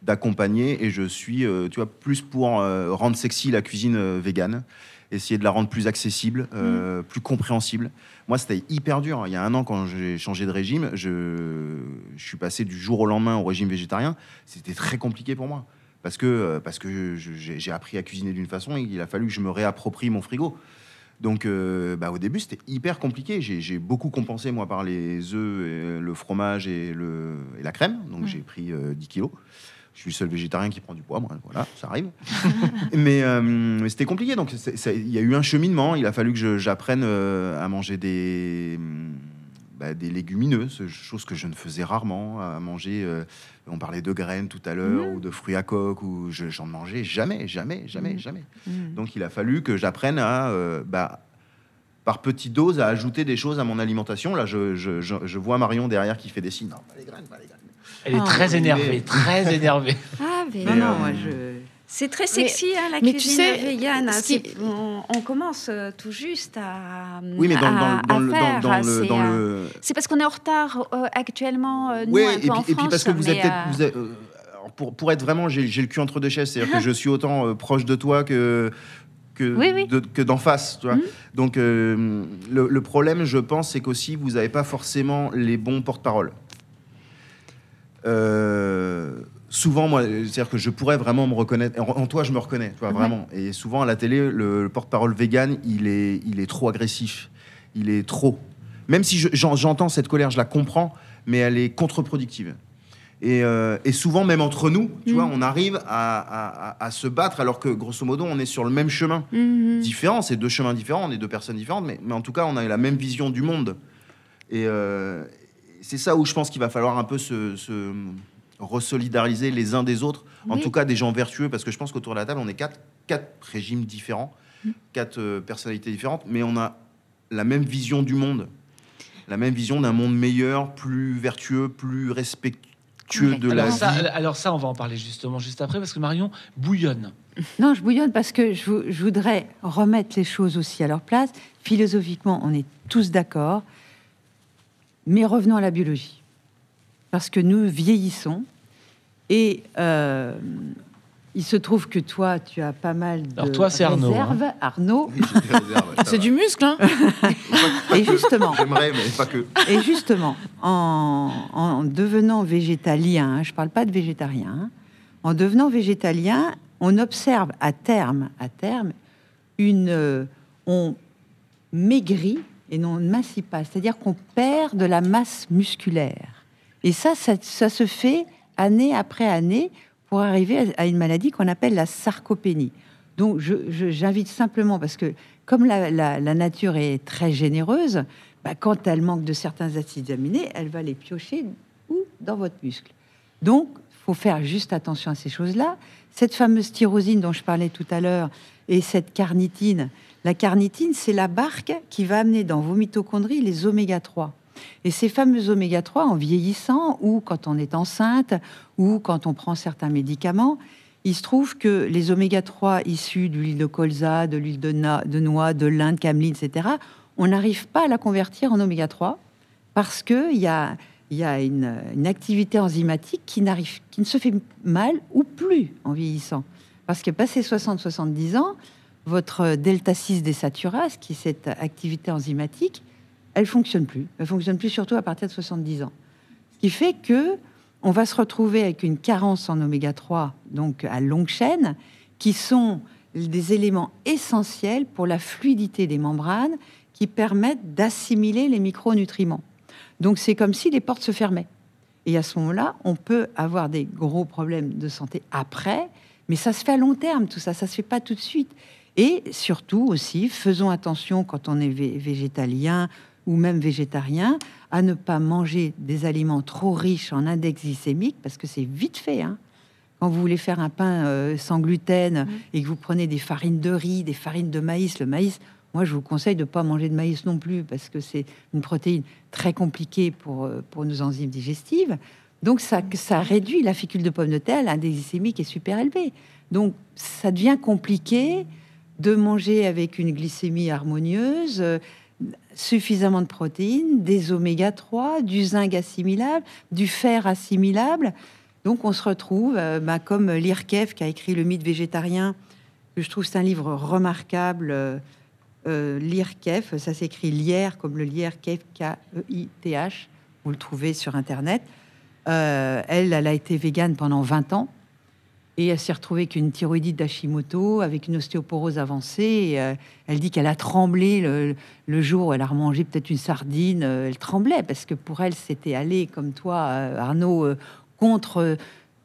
d'accompagner, et je suis, euh, tu vois, plus pour euh, rendre sexy la cuisine euh, végane, essayer de la rendre plus accessible, euh, plus compréhensible. Moi, c'était hyper dur. Il y a un an, quand j'ai changé de régime, je, je suis passé du jour au lendemain au régime végétarien. C'était très compliqué pour moi. Parce que, parce que j'ai appris à cuisiner d'une façon et il a fallu que je me réapproprie mon frigo. Donc, euh, bah, au début, c'était hyper compliqué. J'ai beaucoup compensé, moi, par les œufs, et le fromage et, le, et la crème. Donc, j'ai pris euh, 10 kilos. Je suis le seul végétarien qui prend du poids, moi. Voilà, ça arrive. <laughs> mais euh, mais c'était compliqué. Donc, il y a eu un cheminement. Il a fallu que j'apprenne euh, à manger des, hum, bah, des légumineuses, chose que je ne faisais rarement. À manger, euh, on parlait de graines tout à l'heure, ou de fruits à coque, ou je- j'en mangeais jamais, jamais, jamais,
Mhm.
jamais.
Mhm.
Donc, il a fallu que j'apprenne à, euh, bah, par petites doses, à ajouter des choses à mon alimentation. Là, je, je- je- je vois Marion derrière qui fait des signes. Non, pas les graines, pas les graines.
Elle est
Ah,
très
mais-
énervée, très <laughs> énervée.
Ah, mais
Mais,
non,
euh,
moi, je... C'est très sexy, hein, la
mais tu
cuisine
sais,
végane.
ce
C'est-
qui-
On, on commence euh, tout juste à,
Oui, mais dans,
à-
dans- dans
à
le, dans,
faire.
dans le,
C'est,
dans le-
C'est parce qu'on est en retard euh, actuellement, euh, nous, un
et
peu
puis,
en
et puis
France.
parce que vous êtes
mais, euh,
vous pour, pour être vraiment, j'ai le cul entre deux chaises, c'est-à-dire que <laughs> je suis autant euh, proche de toi que. Que,
Oui, oui.
de- d'en face, tu vois.
Mhm.
Donc, euh, le, le problème, je pense, c'est qu'aussi, vous n'avez pas forcément les bons porte-parole. Euh, souvent, moi, c'est-à-dire que je pourrais vraiment me reconnaître. En, en toi, je me reconnais, tu vois,
Ouais.
vraiment. Et souvent, à la télé, le, le porte-parole vegan, il est, il est trop agressif. Il est trop. Même si je- j'en- j'entends cette colère, je la comprends, mais elle est contre-productive. Et, euh, et souvent, même entre nous, tu
Mm.
vois, on arrive à, à- à- à se battre alors que, grosso modo, on est sur le même chemin.
mhm.
Différent, c'est deux chemins différents, on est deux personnes différentes, mais, mais en tout cas, on a la même vision du monde. Et euh, c'est ça où je pense qu'il va falloir un peu se, se resolidariser les uns des autres, en tout cas des gens vertueux, parce que je pense qu'autour de la table, on est quatre, quatre régimes différents,
Mm.
quatre euh, personnalités différentes, mais on a la même vision du monde, la même vision d'un monde meilleur, plus vertueux, plus respectueux de la
Alors
vie.
ça, alors ça, on va en parler justement juste après, parce que Marion bouillonne.
Non, je bouillonne parce que je voudrais remettre les choses aussi à leur place. Philosophiquement, on est tous d'accord. Mais revenons à la biologie. Parce que nous vieillissons. Et euh, il se trouve que toi, tu as pas mal de
Alors toi, c'est Arnaud.
Oui, ça
C'est
va.
du muscle, hein <laughs>
Et justement,
J'aimerais, mais pas que.
Et justement, en, en devenant végétalien, hein, je ne parle pas de végétarien, hein, en devenant végétalien, on observe à terme, à terme, une, euh, on maigrit et non on ne mincit pas, c'est-à-dire qu'on perd de la masse musculaire. Et ça, ça, se fait année après année pour arriver à- une maladie qu'on appelle la sarcopénie. Donc, j'invite simplement, parce que comme la, nature est très généreuse, bah, quand elle manque de certains acides aminés, elle va les piocher où? Dans votre muscle. Donc, faut faire juste attention à ces choses-là. Cette fameuse tyrosine dont je parlais tout à l'heure et cette carnitine, la carnitine, c'est la barque qui va amener dans vos mitochondries les oméga 3. Et ces fameux oméga 3, en vieillissant, ou quand on est enceinte, ou quand on prend certains médicaments, il se trouve que les oméga 3 issus de l'huile de colza, de l'huile de, noix, de lin, de cameline, etc., on n'arrive pas à la convertir en oméga 3 parce qu'il y a, y a une, activité enzymatique qui, qui ne se fait mal ou plus en vieillissant. Parce que passé 60-70 ans, votre delta 6 désaturase, qui est cette activité enzymatique, elle fonctionne plus. Elle fonctionne plus surtout à partir de 70 ans. Ce qui fait que on va se retrouver avec une carence en oméga 3, donc à longue chaîne, qui sont des éléments essentiels pour la fluidité des membranes qui permettent d'assimiler les micronutriments. Donc c'est comme si les portes se fermaient. Et à ce moment-là, on peut avoir des gros problèmes de santé après, mais ça se fait à long terme, tout ça, ça se fait pas tout de suite. Et surtout aussi, faisons attention quand on est vé- végétalien ou même végétarien, à ne pas manger des aliments trop riches en index glycémique, parce que c'est vite fait. hein. Quand vous voulez faire un pain euh, sans gluten et que vous prenez des farines de riz, des farines de maïs, le maïs, moi je vous conseille de ne pas manger de maïs non plus, parce que c'est une protéine très compliquée pour, euh, pour nos enzymes digestives. Donc ça, ça réduit la fécule de pomme de terre, l'index glycémique est super élevé. Donc ça devient compliqué de manger avec une glycémie harmonieuse, suffisamment de protéines, des oméga 3, du zinc assimilable, du fer assimilable. Donc on se retrouve, euh, bah, comme Lirkev qui a écrit Le mythe végétarien, que je trouve c'est un livre remarquable. Euh, euh, Lirkev, ça s'écrit lierre comme le lierre Kev, K-E-I-T-H. Vous le trouvez sur Internet. Elle, elle a été végane pendant 20 ans. Et elle s'est retrouvée avec une thyroïdite d'Hashimoto, avec une ostéoporose avancée. Euh, elle dit qu'elle a tremblé le, jour où elle a remangé peut-être une sardine. Euh, elle tremblait parce que pour elle, c'était aller, comme toi, euh, Arnaud, contre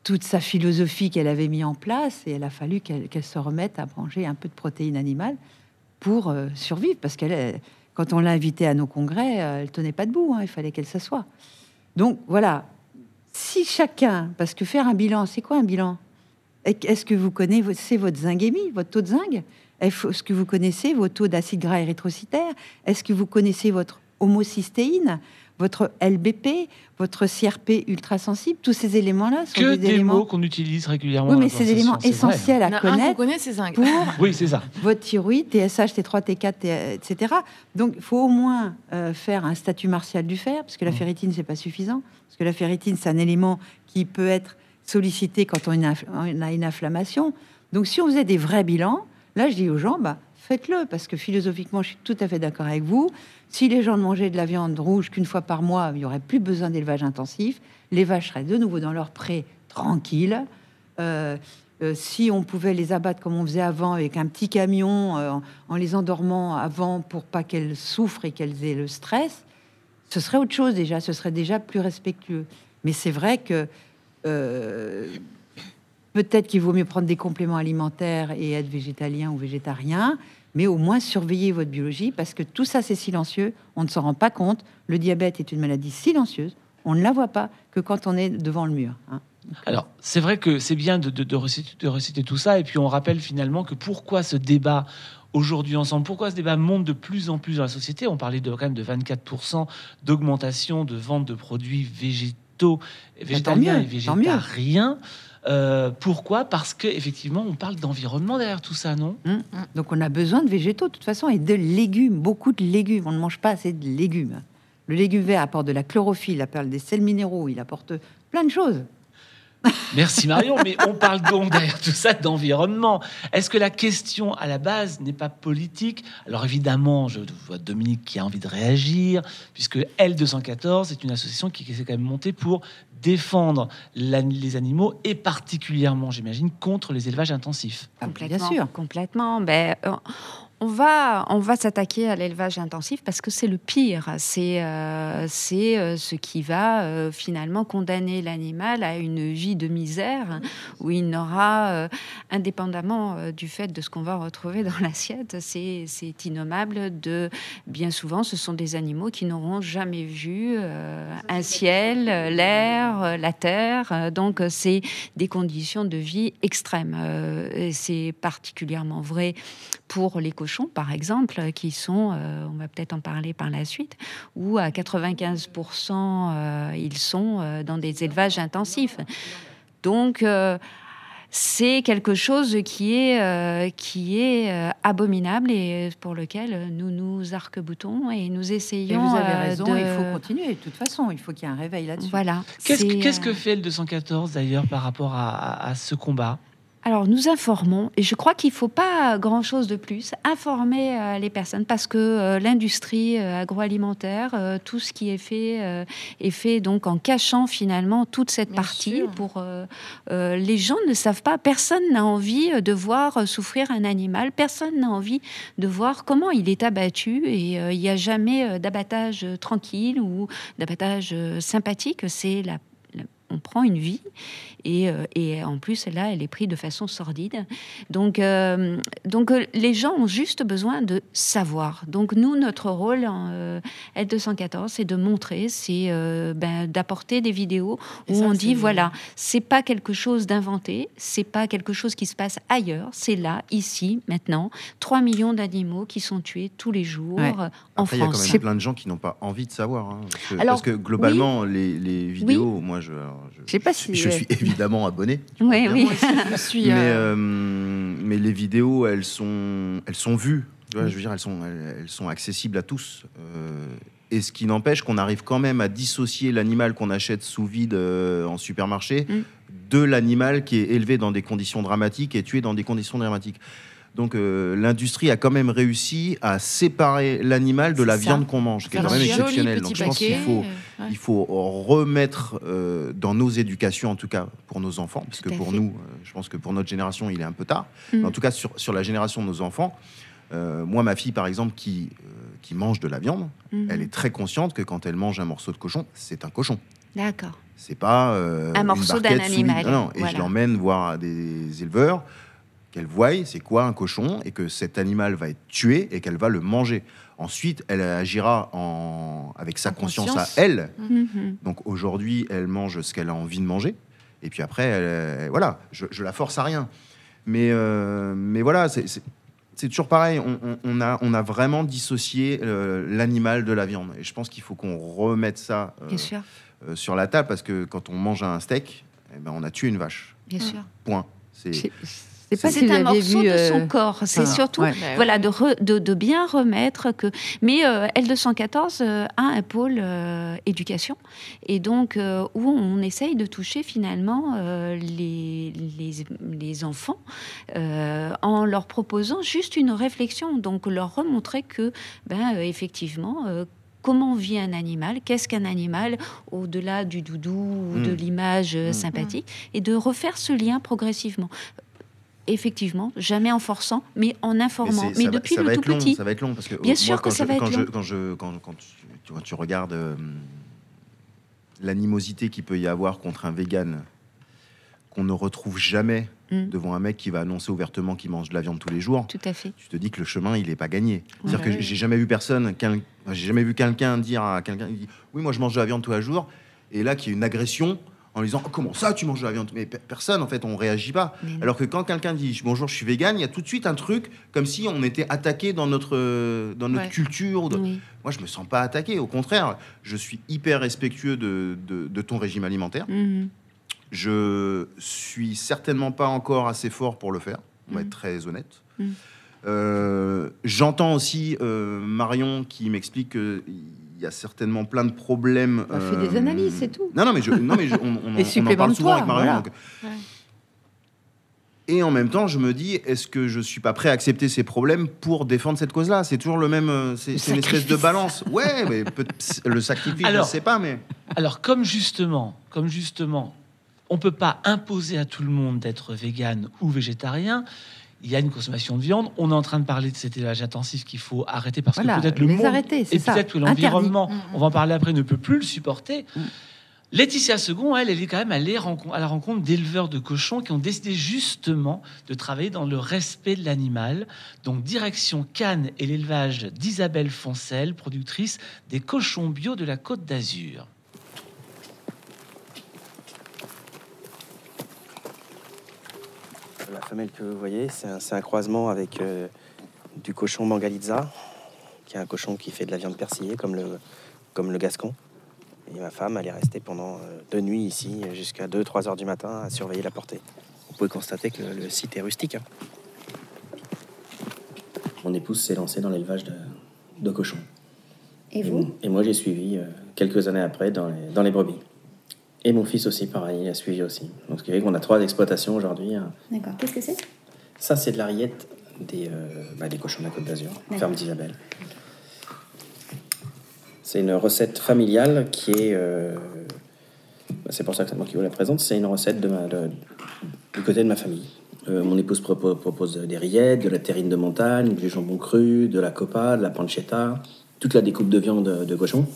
toute sa philosophie qu'elle avait mis en place. Et elle a fallu qu'elle se remette à manger un peu de protéines animales pour survivre. Parce qu'elle, elle- quand on l'a invitée à nos congrès, elle tenait pas debout. hein, il fallait qu'elle s'assoie. Donc voilà. Si chacun, parce que faire un bilan, c'est quoi un bilan? Est-ce que vous connaissez votre zinguémie, votre taux de zinc? Est-ce que vous connaissez vos taux d'acide gras érythrocytaire? Est-ce que vous connaissez votre homocystéine, votre LBP, votre CRP ultrasensible? Tous ces éléments-là sont
Que
des,
des
éléments.
mots qu'on utilise régulièrement.
Oui, mais des éléments essentiels à
un
connaître
zinc.
pour <laughs>
Oui, c'est ça.
votre thyroïde, TSH, T3, T4, T- etc. Donc, il faut au moins euh, faire un statut martial du fer, parce que la ferritine, c'est pas suffisant. Parce que la ferritine, c'est un élément qui peut être sollicité quand on a une, inflammation. Donc, si on faisait des vrais bilans, là, je dis aux gens, bah, faites-le, parce que philosophiquement, je suis tout à fait d'accord avec vous. Si les gens ne mangeaient de la viande rouge qu'une fois par mois, il n'y aurait plus besoin d'élevage intensif. Les vaches seraient de nouveau dans leur pré, tranquilles. Euh, euh, si on pouvait les abattre comme on faisait avant avec un petit camion euh, en, les endormant avant pour pas qu'elles souffrent et qu'elles aient le stress, ce serait autre chose déjà, ce serait déjà plus respectueux. Mais c'est vrai que Peut-être qu'il vaut mieux prendre des compléments alimentaires et être végétalien ou végétarien, mais au moins surveiller votre biologie parce que tout ça c'est silencieux, on ne s'en rend pas compte. Le diabète est une maladie silencieuse, on ne la voit pas que quand on est devant le mur. hein.
Alors, c'est vrai que c'est bien de reciter, de reciter tout ça, et puis on rappelle finalement que pourquoi ce débat aujourd'hui ensemble, pourquoi ce débat monte de plus en plus dans la société? On parlait de, quand même de 24% d'augmentation de vente de produits végétaux, végétaliens
mieux,
et végétariens. Euh, pourquoi? Parce que effectivement, on parle d'environnement derrière tout ça, non?
Hum. Donc on a besoin de végétaux de toute façon et de légumes, beaucoup de légumes. On ne mange pas assez de légumes. Le légume vert apporte de la chlorophylle, il apporte des sels minéraux, il apporte plein de choses.
Merci Marion, mais on parle donc derrière tout ça d'environnement. Est-ce que la question à la base n'est pas politique? Alors évidemment, je vois Dominique qui a envie de réagir, puisque L214 est une association qui s'est quand même montée pour défendre les animaux et particulièrement, j'imagine, contre les élevages intensifs.
Complètement,
Bien sûr.
Complètement. Ben, euh, on va, on va s'attaquer à l'élevage intensif parce que c'est le pire. C'est euh, euh, ce qui va euh, finalement condamner l'animal à une vie de misère où il n'aura, indépendamment du fait de ce qu'on va retrouver dans <laughs> l'assiette, c'est innommable. De bien souvent, ce sont des animaux qui n'auront jamais vu un ciel, l'air, la terre. Donc, c'est des conditions de vie extrêmes. C'est particulièrement vrai pour les cochons, par exemple, qui sont, euh, on va peut-être en parler par la suite, où à 95%, euh, ils sont euh, dans des élevages intensifs. Donc, euh, c'est quelque chose qui est, euh, qui est euh, abominable et pour lequel nous nous arc-boutons et nous
Et
essayons
vous avez raison,
de...
il faut continuer. De toute façon, il faut qu'il y ait un réveil là-dessus.
Voilà.
Qu'est-ce que- fait L214 d'ailleurs par rapport à ce combat?
Alors, nous informons, et je crois qu'il ne faut pas grand-chose de plus, informer euh, les personnes, parce que euh, l'industrie euh, agroalimentaire, tout ce qui est fait, est fait donc en cachant finalement toute cette
Bien
partie.
sûr.
Pour Les gens ne savent pas, personne n'a envie de voir souffrir un animal, personne n'a envie de voir comment il est abattu, et il n'y a jamais d'abattage tranquille ou d'abattage sympathique, c'est la- on prend une vie et, euh, et en plus là elle est prise de façon sordide. Donc euh, donc euh, les gens ont juste besoin de savoir. Donc nous notre rôle en euh, L214 c'est de montrer c'est euh, ben, d'apporter des vidéos où
ça,
on dit voilà c'est pas quelque chose d'inventé c'est pas quelque chose qui se passe ailleurs. C'est là ici maintenant. 3 millions d'animaux qui sont tués tous les jours
Ouais.
en
Après, il y a quand
France.
même plein de gens qui n'ont pas envie de savoir. hein, parce, que,
Alors,
parce que globalement, les, les vidéos, moi, je, alors, je,
Je sais pas si,
suis- je suis évidemment abonné. <laughs>
oui oui
Je suis.
Mais,
euh,
euh, mais les vidéos, elles sont, elles sont vues. Tu vois, Je veux dire, elles sont, elles, elles sont accessibles à tous. Euh, et ce qui n'empêche qu'on arrive quand même à dissocier l'animal qu'on achète sous vide euh, en supermarché
Mm.
de l'animal qui est élevé dans des conditions dramatiques et tué dans des conditions dramatiques. Donc euh, l'industrie a quand même réussi à séparer l'animal de la
ça.
viande qu'on mange, qui est quand même
joli
exceptionnel.
petit
Donc je pense qu'il faut,
euh, ouais.
il faut remettre euh, dans nos éducations, en tout cas pour nos enfants, parce que pour
fait.
nous, je pense que pour notre génération, il est un peu tard.
Mm.
Mais en tout cas, sur, sur la génération de nos enfants, euh, moi, ma fille, par exemple, qui, qui mange de la viande,
Mhm.
elle est très consciente que quand elle mange un morceau de cochon, c'est un cochon.
d'accord
C'est pas
Un morceau d'un animal,
Non, non. Et
voilà.
je l'emmène voir des éleveurs qu'elle voie c'est quoi un cochon et que cet animal va être tué et qu'elle va le manger. Ensuite, elle agira en, avec sa
En
conscience,
conscience.
à elle.
Mhm.
Donc aujourd'hui, elle mange ce qu'elle a envie de manger. Et puis après, elle- elle- voilà, je, je la force à rien. Mais, euh, mais voilà, c'est- toujours pareil. On, on- on a, on a vraiment dissocié euh, l'animal de la viande. Et je pense qu'il faut qu'on remette ça euh,
bien sûr
euh, sur la table parce que quand on mange un steak, eh ben, on a tué une vache.
bien sûr
Point. C'est
Sais pas si
C'est un morceau
vu,
de son
euh,
corps. C'est
enfin,
surtout
ouais.
Bah,
voilà de, re- de, de bien remettre que. Mais euh, L214 euh, a un pôle euh, éducation et donc euh, où on essaye de toucher finalement euh, les, les, les enfants euh, en leur proposant juste une réflexion. Donc leur remontrer que ben euh, effectivement. euh, Comment vit un animal Qu'est-ce qu'un animal au-delà du doudou ou de
Mm.
l'image euh,
Mm.
sympathique Et de refaire ce lien progressivement effectivement, jamais en forçant, mais en informant. Mais,
va-
depuis le tout
long,
petit.
Ça va être long parce que
Bien
euh,
sûr que
quand
ça
je-
va être
quand je-
long.
quand je quand, quand tu, regardes euh, l'animosité qu'il peut y avoir contre un vegan, qu'on ne retrouve jamais
Mm.
devant un mec qui va annoncer ouvertement qu'il mange de la viande tous les jours,
Tout à fait.
tu te dis que le chemin, il n'est pas gagné. C'est-à-dire que j'ai jamais vu personne, j'ai jamais vu quelqu'un dire à quelqu'un, oui, moi je mange de la viande tous les jours, et là, qu'il y a une agression en lui disant, Oh, comment ça, tu manges de la viande? Mais pe- personne, en fait, on réagit pas. Alors que quand quelqu'un dit, bonjour, je suis vegan, il y a tout de suite un truc comme si on était attaqué dans notre, dans notre
Ouais.
culture. de-. Moi, je me sens pas attaqué. Au contraire, je suis hyper respectueux de, de- de ton régime alimentaire.
Mhm.
Je suis certainement pas encore assez fort pour le faire. On va
Mhm.
être très honnête.
Mhm.
Euh, J'entends aussi euh, Marion qui m'explique qu'il y a certainement plein de problèmes.
On fait des
euh,
analyses, c'est tout.
Non, non, mais, je, non, mais je- on, on <laughs> en-
Et
on en, parle souvent avec
supplémente-toi,
Marion.
voilà.
donc-
Ouais.
Et en même temps, je me dis, est-ce que je suis pas prêt à accepter ces problèmes pour défendre cette cause-là? C'est toujours le même. euh, C'est une espèce de balance. Ouais, mais peut- le sacrifice,
Alors-
je sais pas, mais.
Alors, comme justement, comme justement, on peut pas imposer à tout le monde d'être vegan ou végétarien. Il y a une consommation de viande. On est en train de parler de cet élevage intensif qu'il faut arrêter parce
Voilà,
que peut-être le monde
arrêter,
et peut-être que l'environnement,
Mm,
on va en parler après, ne peut plus le supporter.
Mm.
Laetitia Second, elle, elle est quand même allée à la rencontre d'éleveurs de cochons qui ont décidé justement de travailler dans le respect de l'animal. Donc, direction Cannes et l'élevage d'Isabelle Foncel, productrice des cochons bio de la Côte d'Azur.
La femelle que vous voyez, c'est un, croisement avec euh, du cochon Mangalitza, qui est un cochon qui fait de la viande persillée comme le, comme le gascon. Et ma femme, elle est restée pendant euh, deux nuits ici, jusqu'à 2-3 heures du matin, à surveiller la portée. Vous pouvez constater que le, le site est rustique. hein. Mon épouse s'est lancée dans l'élevage de, de cochons.
Et
Et,
vous?
et moi, j'ai suivi euh, quelques années après dans les, dans les brebis. Et mon fils aussi, pareil, il a suivi aussi. Donc, ce qui fait qu'on a trois exploitations aujourd'hui. hein.
D'accord. Qu'est-ce que c'est?
Ça, c'est de la rillette des, euh, bah, des cochons de la Côte d'Azur, ferme d'Isabelle. C'est une recette familiale qui est. euh, bah, c'est pour ça que c'est moi qui vous la présente. C'est une recette de ma- de- du côté de ma famille. Euh, mon épouse propo- propose des rillettes, de la terrine de montagne, du jambon cru, de la copa, de la pancetta, toute la découpe de viande de cochon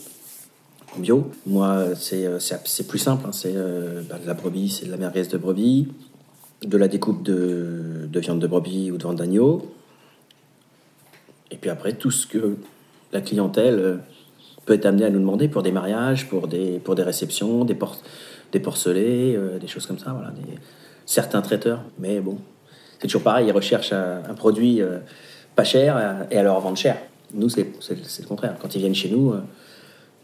bio. Moi, c'est euh, plus simple. hein. C'est euh, bah, de la brebis, c'est de la merguez de brebis, de la découpe de, de viande de brebis ou de viande d'agneau. Et puis après, tout ce que la clientèle euh, peut être amenée à nous demander pour des mariages, pour des, pour des réceptions, des, por- des porcelets, des choses comme ça. Voilà, certains traiteurs. Mais bon, c'est toujours pareil, ils recherchent un, produit pas cher et alors vendre cher. Nous, c'est le contraire. Quand ils viennent chez nous,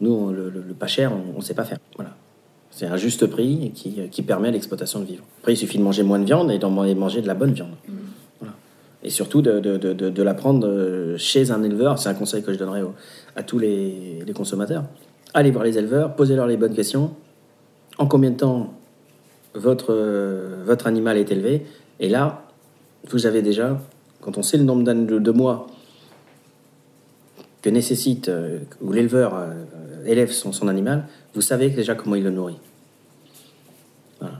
nous, le, le- le pas cher, on ne sait pas faire. Voilà. C'est un juste prix qui, qui permet à l'exploitation de vivre. Après, il suffit de manger moins de viande et d'en man- manger de la bonne viande. Voilà. Et surtout de, de, de, de- la prendre euh, chez un éleveur. C'est un conseil que je donnerais au- à tous les, les consommateurs. Allez voir les éleveurs, posez-leur les bonnes questions. En combien de temps votre, euh, votre animal est élevé? Et là, vous avez déjà, quand on sait le nombre de mois que nécessite, euh, où l'éleveur euh, élève son, son animal, vous savez déjà comment il le nourrit. Voilà.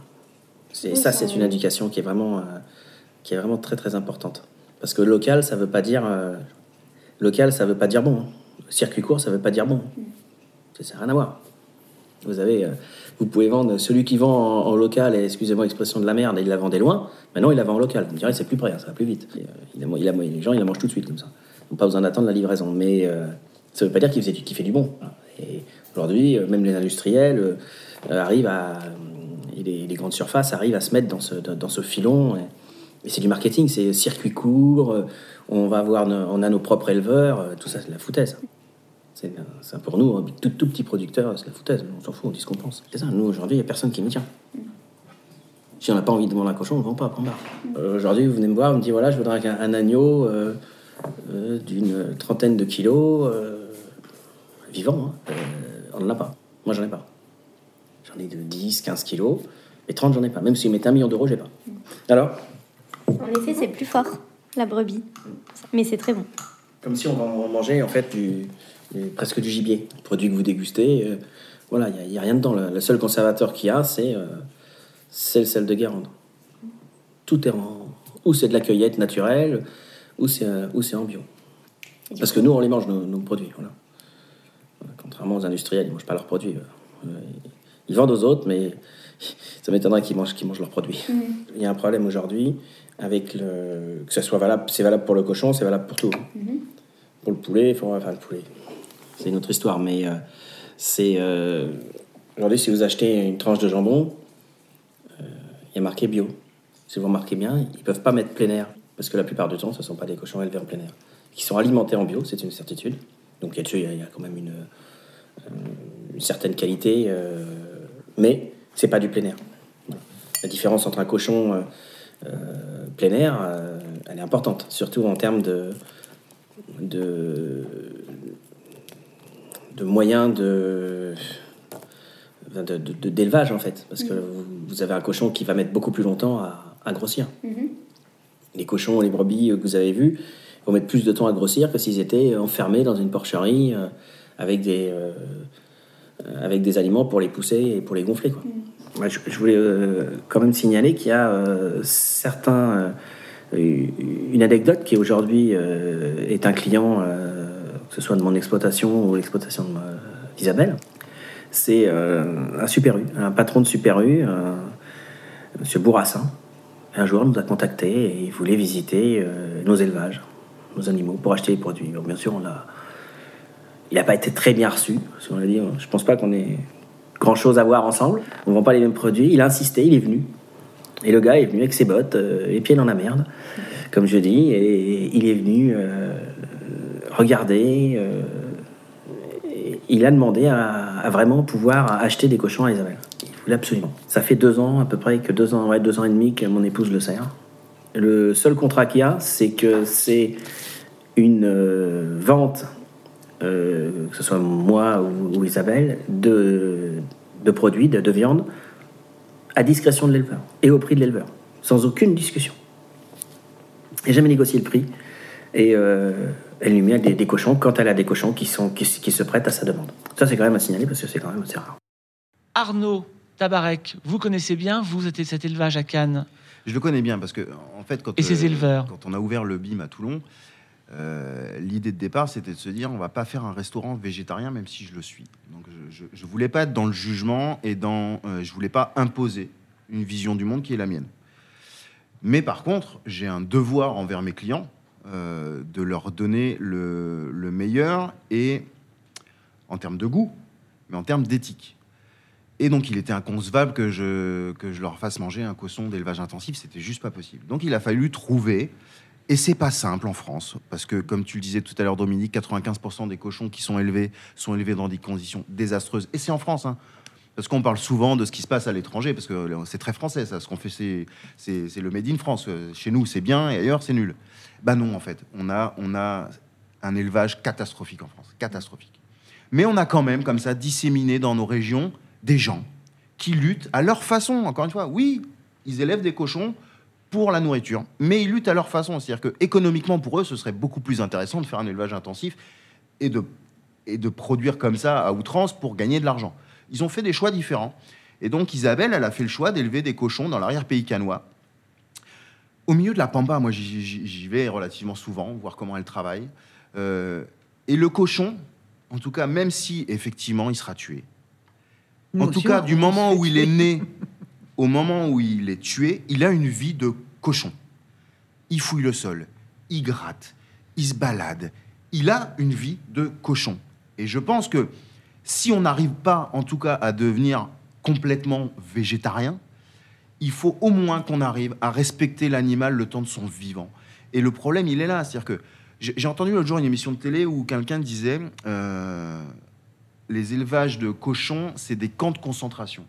Oui,
ça, c'est une
oui.
éducation qui est vraiment, euh, qui est vraiment très très importante. Parce que local, ça veut pas dire local, ça veut pas dire bon. Circuit court, ça veut pas dire bon. Ça n'a rien à voir. Vous avez, euh, vous pouvez vendre celui qui vend en, en local, et excusez-moi l'expression de la merde, il la vendait loin. Maintenant, il la vend en local. Vous me direz, c'est plus près, hein, ça va plus vite. Et, euh, il a- il a- les gens, ils la mangent tout de suite comme ça. Pas besoin d'attendre la livraison. Mais euh, ça ne veut pas dire qu'il faisait du- qu'il fait du bon. Aujourd'hui, euh, même les industriels euh, arrivent à. les, grandes surfaces arrivent à se mettre dans ce, dans, ce filon. Et, c'est du marketing, c'est circuit court, on va avoir, on a nos propres éleveurs, tout ça, c'est de la foutaise. C'est pour nous, un tout, petit producteur, c'est de la foutaise. On s'en fout, on dit ce qu'on pense. C'est ça, nous aujourd'hui, il n'y a personne qui nous tient. Si on n'a pas envie de vendre un cochon, on ne vend pas, point aujourd'hui, vous venez me voir, vous me dites voilà, je voudrais un, agneau euh, d'une trentaine de kilos, euh, vivant, hein. Euh, on n'en a pas. Moi, j'en ai pas. J'en ai de 10, 15 kilos, et 30, j'en ai pas. Même si mettait un million d'euros, j'ai pas. Alors
En effet, c'est plus fort, la brebis. Mais c'est très bon.
Comme si on manger en fait du, presque du gibier. Produit que vous dégustez, voilà, il n'y a, rien dedans. Le, le seul conservateur qu'il y a, c'est c'est le sel de Guérande. Tout est en. Ou c'est de la cueillette naturelle, ou c'est euh, ou c'est en bio. Parce que nous, on les mange, nos, nos produits. Voilà. Voilà, Contrairement aux industriels, ils ne mangent pas leurs produits. euh. Euh, Ils vendent aux autres, mais <laughs> ça m'étonnerait qu'ils mangent, qu'ils mangent leurs produits.
Mhm.
Il y a un problème aujourd'hui avec le. Que ce soit valable, c'est valable pour le cochon, c'est valable pour tout.
Mhm.
Pour le poulet, faut- enfin le poulet, c'est une autre histoire, mais euh, c'est. euh, aujourd'hui, si vous achetez une tranche de jambon, euh, il y a marqué bio. Si vous remarquez bien, ils peuvent pas mettre plein air, parce que la plupart du temps, ce ne sont pas des cochons élevés en plein air. Qui sont alimentés en bio, c'est une certitude. Donc là-dessus, il y a- il y, a quand même une, euh, une certaine qualité, euh, mais c'est pas du plein air. Voilà. La différence entre un cochon euh, euh, plein air, euh, elle est importante, surtout en termes de, de, de moyens de d'élevage en fait, parce que vous, vous avez un cochon qui va mettre beaucoup plus longtemps à, à grossir.
Mhm.
Les cochons, les brebis euh, que vous avez vus vont mettre plus de temps à grossir que s'ils étaient enfermés dans une porcherie euh, avec des euh, avec des aliments pour les pousser et pour les gonfler. Je, voulais quand même signaler qu'il y a euh, une anecdote qui aujourd'hui est un client, que ce soit de mon exploitation ou l'exploitation d'Isabelle. C'est un Super U, un patron de Super U, Monsieur Bourrassin. Un jour, nous a contacté et il voulait visiter euh, nos élevages, nos animaux, pour acheter les produits. Bien sûr, il n'a pas été très bien reçu. Parce qu'on a dit, je pense pas qu'on ait grand chose à voir ensemble. On vend pas les mêmes produits. Il a insisté, il est venu. Et le gars est venu avec ses bottes, euh, les pieds dans la merde, comme je dis, et il est venu euh, regarder. il a demandé à, à vraiment pouvoir acheter des cochons à Isabelle. Il voulait absolument. Ça fait deux ans, à peu près, que deux ans, ouais, deux ans et demi que mon épouse le sert. Le seul contrat qu'il y a, c'est que c'est une euh, vente, euh, que ce soit moi ou, Isabelle, de, de produits, de, de viande, à discrétion de l'éleveur et au prix de l'éleveur, sans aucune discussion. Et jamais négocié le prix. Et euh, elle lui met des, des cochons quand elle a des cochons qui, sont, qui, qui se prêtent à sa demande. Ça, c'est quand même à signaler parce que c'est quand même assez rare.
Arnaud Tabarek, vous connaissez bien, vous êtes cet élevage à Cannes.
Je le connais bien parce que, en fait, quand,
Et ses éleveurs.
quand on a ouvert le BIM à Toulon, euh, l'idée de départ, c'était de se dire on va pas faire un restaurant végétarien, même si je le suis. Donc, je, je voulais pas être dans le jugement et dans, euh, je voulais pas imposer une vision du monde qui est la mienne. Mais par contre, j'ai un devoir envers mes clients euh, de leur donner le, le meilleur et en termes de goût, mais en termes d'éthique. Et donc, il était inconcevable que je, que je leur fasse manger un cochon d'élevage intensif. C'était juste pas possible. Donc, il a fallu trouver. Et c'est pas simple en France, parce que, comme tu le disais tout à l'heure, Dominique, 95% des cochons qui sont élevés sont élevés dans des conditions désastreuses. Et c'est en France, hein. Parce qu'on parle souvent de ce qui se passe à l'étranger, parce que c'est très français, ça. Ce qu'on fait, c'est, c'est, c'est le made in France. Chez nous, c'est bien, et ailleurs, c'est nul. Bah non, en fait. On a, on a un élevage catastrophique en France. Catastrophique. Mais on a quand même, comme ça, disséminé dans nos régions des gens qui luttent à leur façon. Encore une fois, oui, ils élèvent des cochons pour la nourriture, mais ils luttent à leur façon. C'est-à-dire que économiquement, pour eux, ce serait beaucoup plus intéressant de faire un élevage intensif et de, produire comme ça à outrance pour gagner de l'argent. Ils ont fait des choix différents. Et donc Isabelle, elle a fait le choix d'élever des cochons dans l'arrière-pays canois. Au milieu de la pampa, moi j'y vais relativement souvent, voir comment elle travaille. Euh, et le cochon, en tout cas, même si effectivement il sera tué,
Nous
en tout cas, du moment où il est né <laughs> au moment où il est tué, il a une vie de cochon. Il fouille le sol, il gratte, il se balade. Il a une vie de cochon. Et je pense que si on n'arrive pas, en tout cas, à devenir complètement végétarien, il faut au moins qu'on arrive à respecter l'animal le temps de son vivant. Et le problème, il est là. C'est-à-dire que j'ai j'ai entendu l'autre jour une émission de télé où quelqu'un disait euh, les élevages de cochons, c'est des camps de concentration.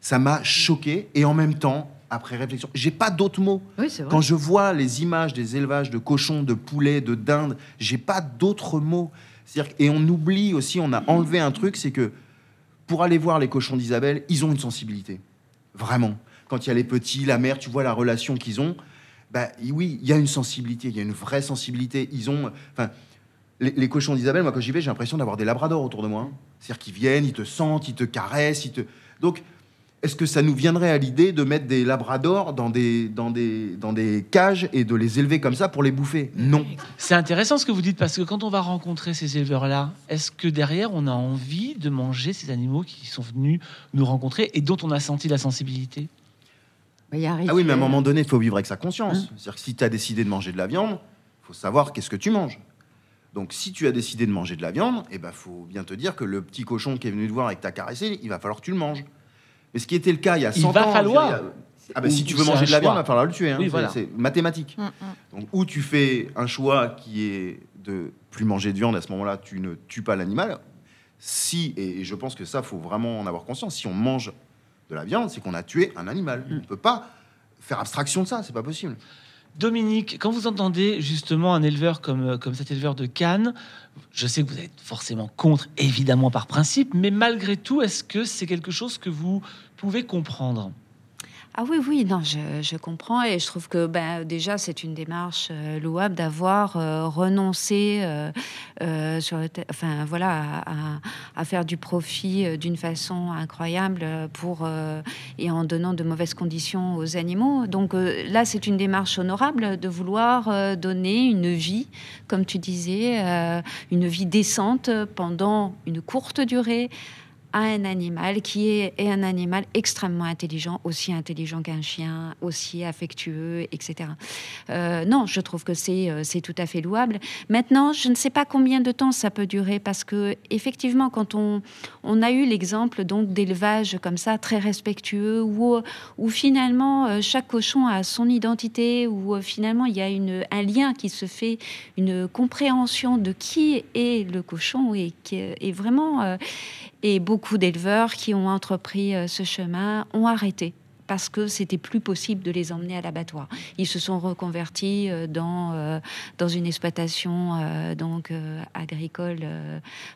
Ça m'a choqué et en même temps, après réflexion, j'ai pas d'autres mots.
Oui.
Quand je vois les images des élevages de cochons, de poulets, de dindes, j'ai pas d'autres mots. Et on oublie aussi, on a enlevé un truc, c'est que pour aller voir les cochons d'Isabelle, ils ont une sensibilité, vraiment. Quand il y a les petits, la mère, tu vois la relation qu'ils ont. Bah oui, il y a une sensibilité, il y a une vraie sensibilité. Ils ont, enfin, les, les cochons d'Isabelle, moi quand j'y vais, j'ai l'impression d'avoir des labradors autour de moi. hein. C'est-à-dire qu'ils viennent, ils te sentent, ils te caressent, ils te. Donc est-ce que ça nous viendrait à l'idée de mettre des labradors dans des, dans, des, dans des cages et de les élever comme ça pour les bouffer? Non.
C'est intéressant ce que vous dites parce que quand on va rencontrer ces éleveurs-là, est-ce que derrière on a envie de manger ces animaux qui sont venus nous rencontrer et dont on a senti la sensibilité?
Il y a un
Ah oui, mais à un moment donné, il faut vivre avec sa conscience. C'est-à-dire que si tu as décidé de manger de la viande, il faut savoir qu'est-ce que tu manges. Donc si tu as décidé de manger de la viande, il ben, faut bien te dire que le petit cochon qui est venu te voir et que tu as caressé, il va falloir que tu le manges. Mais ce qui était le cas il y a
Il
100
va
ans...
falloir.
je veux dire, Ah ben,
Ou-
si tu veux manger de la viande, il va falloir le tuer. hein.
Oui,
C'est-
voilà.
C'est mathématique.
Mm, mm.
Donc, ou tu fais un choix qui est de plus manger de viande, à ce moment-là, tu ne tues pas l'animal. Si, et je pense que ça, faut vraiment en avoir conscience, si on mange de la viande, c'est qu'on a tué un animal. On ne peut pas faire abstraction de ça, c'est pas possible.
Dominique, quand vous entendez justement un éleveur comme, euh, comme cet éleveur de Cannes, je sais que vous êtes forcément contre, évidemment par principe, mais malgré tout, est-ce que c'est quelque chose que vous pouvez comprendre?
Ah oui, oui, non, je, comprends et je trouve que ben, déjà c'est une démarche euh, louable d'avoir renoncé à, faire du profit euh, d'une façon incroyable euh, pour et en donnant de mauvaises conditions aux animaux. Donc là, c'est une démarche honorable de vouloir donner une vie, comme tu disais, une vie décente pendant une courte durée à un animal qui est, un animal extrêmement intelligent, aussi intelligent qu'un chien, aussi affectueux, etc. Euh, non, je trouve que c'est euh, c'est tout à fait louable. Maintenant, je ne sais pas combien de temps ça peut durer parce que effectivement, quand on, a eu l'exemple donc d'élevage comme ça très respectueux où, finalement euh, chaque cochon a son identité, où finalement il y a un lien qui se fait, une compréhension de qui est le cochon et qui est vraiment et beaucoup d'éleveurs qui ont entrepris euh, ce chemin ont arrêté parce que c'était plus possible de les emmener à l'abattoir. Ils se sont reconvertis euh, dans, euh, dans une exploitation donc agricole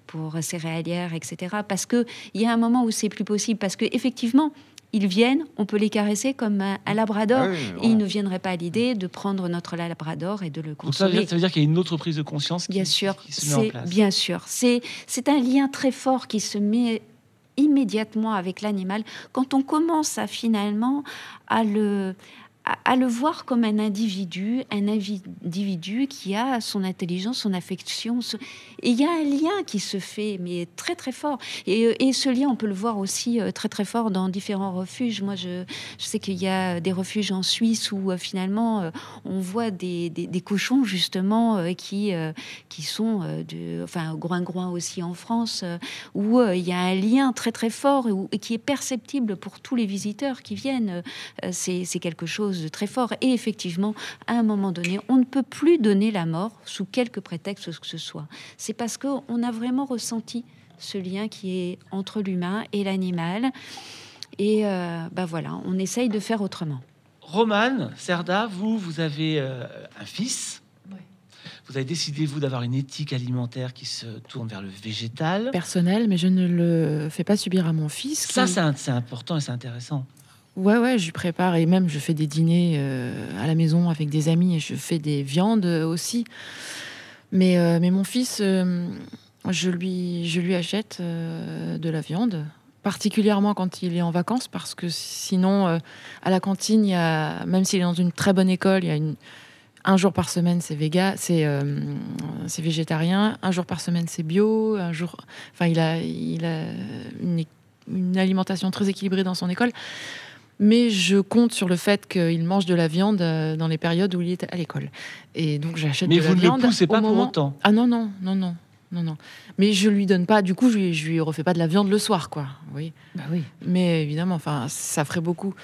pour céréalière, etc. Parce que il y a un moment où c'est plus possible. Parce que effectivement, ils viennent, on peut les caresser comme un, un labrador.
Ah oui,
et
vraiment.
ils ne viendraient pas à l'idée de prendre notre labrador et de le
Donc ça veut
consommer.
dire, ça veut dire qu'il y a une autre prise de conscience qui,
Bien sûr,
qui se met en
c'est
place.
bien sûr, c'est c'est un lien très fort qui se met immédiatement avec l'animal quand on commence à finalement à le à, le voir comme un individu, un individu qui a son intelligence, son affection, et il y a un lien qui se fait, mais très très fort. Et, euh, ce lien, on peut le voir aussi euh, très très fort dans différents refuges. Moi, je, sais qu'il y a des refuges en Suisse où euh, finalement on voit des, cochons justement qui qui sont de, enfin groin-groin aussi en France, où il y a un lien très très fort et, qui est perceptible pour tous les visiteurs qui viennent. C'est quelque chose de très fort. Et effectivement, à un moment donné, on ne peut plus donner la mort sous quelque prétexte que ce soit. C'est parce qu'on a vraiment ressenti ce lien qui est entre l'humain et l'animal. Et euh, ben voilà, on essaye de faire autrement.
Romane, Serda, vous, vous avez euh, un fils. Vous avez décidé, vous, d'avoir une éthique alimentaire qui se tourne vers le végétal.
Personnel, mais je ne le fais pas subir à mon fils.
Ça,
qui-
c'est important et c'est intéressant.
Ouais, ouais, je prépare et même je fais des dîners euh, à la maison avec des amis et je fais des viandes euh, aussi. Mais, euh, mais mon fils, je, lui, je lui achète de la viande, particulièrement quand il est en vacances, parce que sinon, à la cantine, même s'il est dans une très bonne école, il y a un jour par semaine c'est véga, c'est végétarien, un jour par semaine c'est bio, un jour, enfin il a, il a une, une alimentation très équilibrée dans son école. Mais je compte sur le fait qu'il mange de la viande euh, dans les périodes où il est à l'école. Et donc j'achète
Mais
de
vous
la
ne
viande.
le poussez pas pour
moment-
autant.
Ah non, non, non, non, non, non. Mais je lui donne pas, du coup, je lui, je lui refais pas de la viande le soir, quoi. Oui.
Bah oui.
Mais évidemment, enfin, ça ferait beaucoup.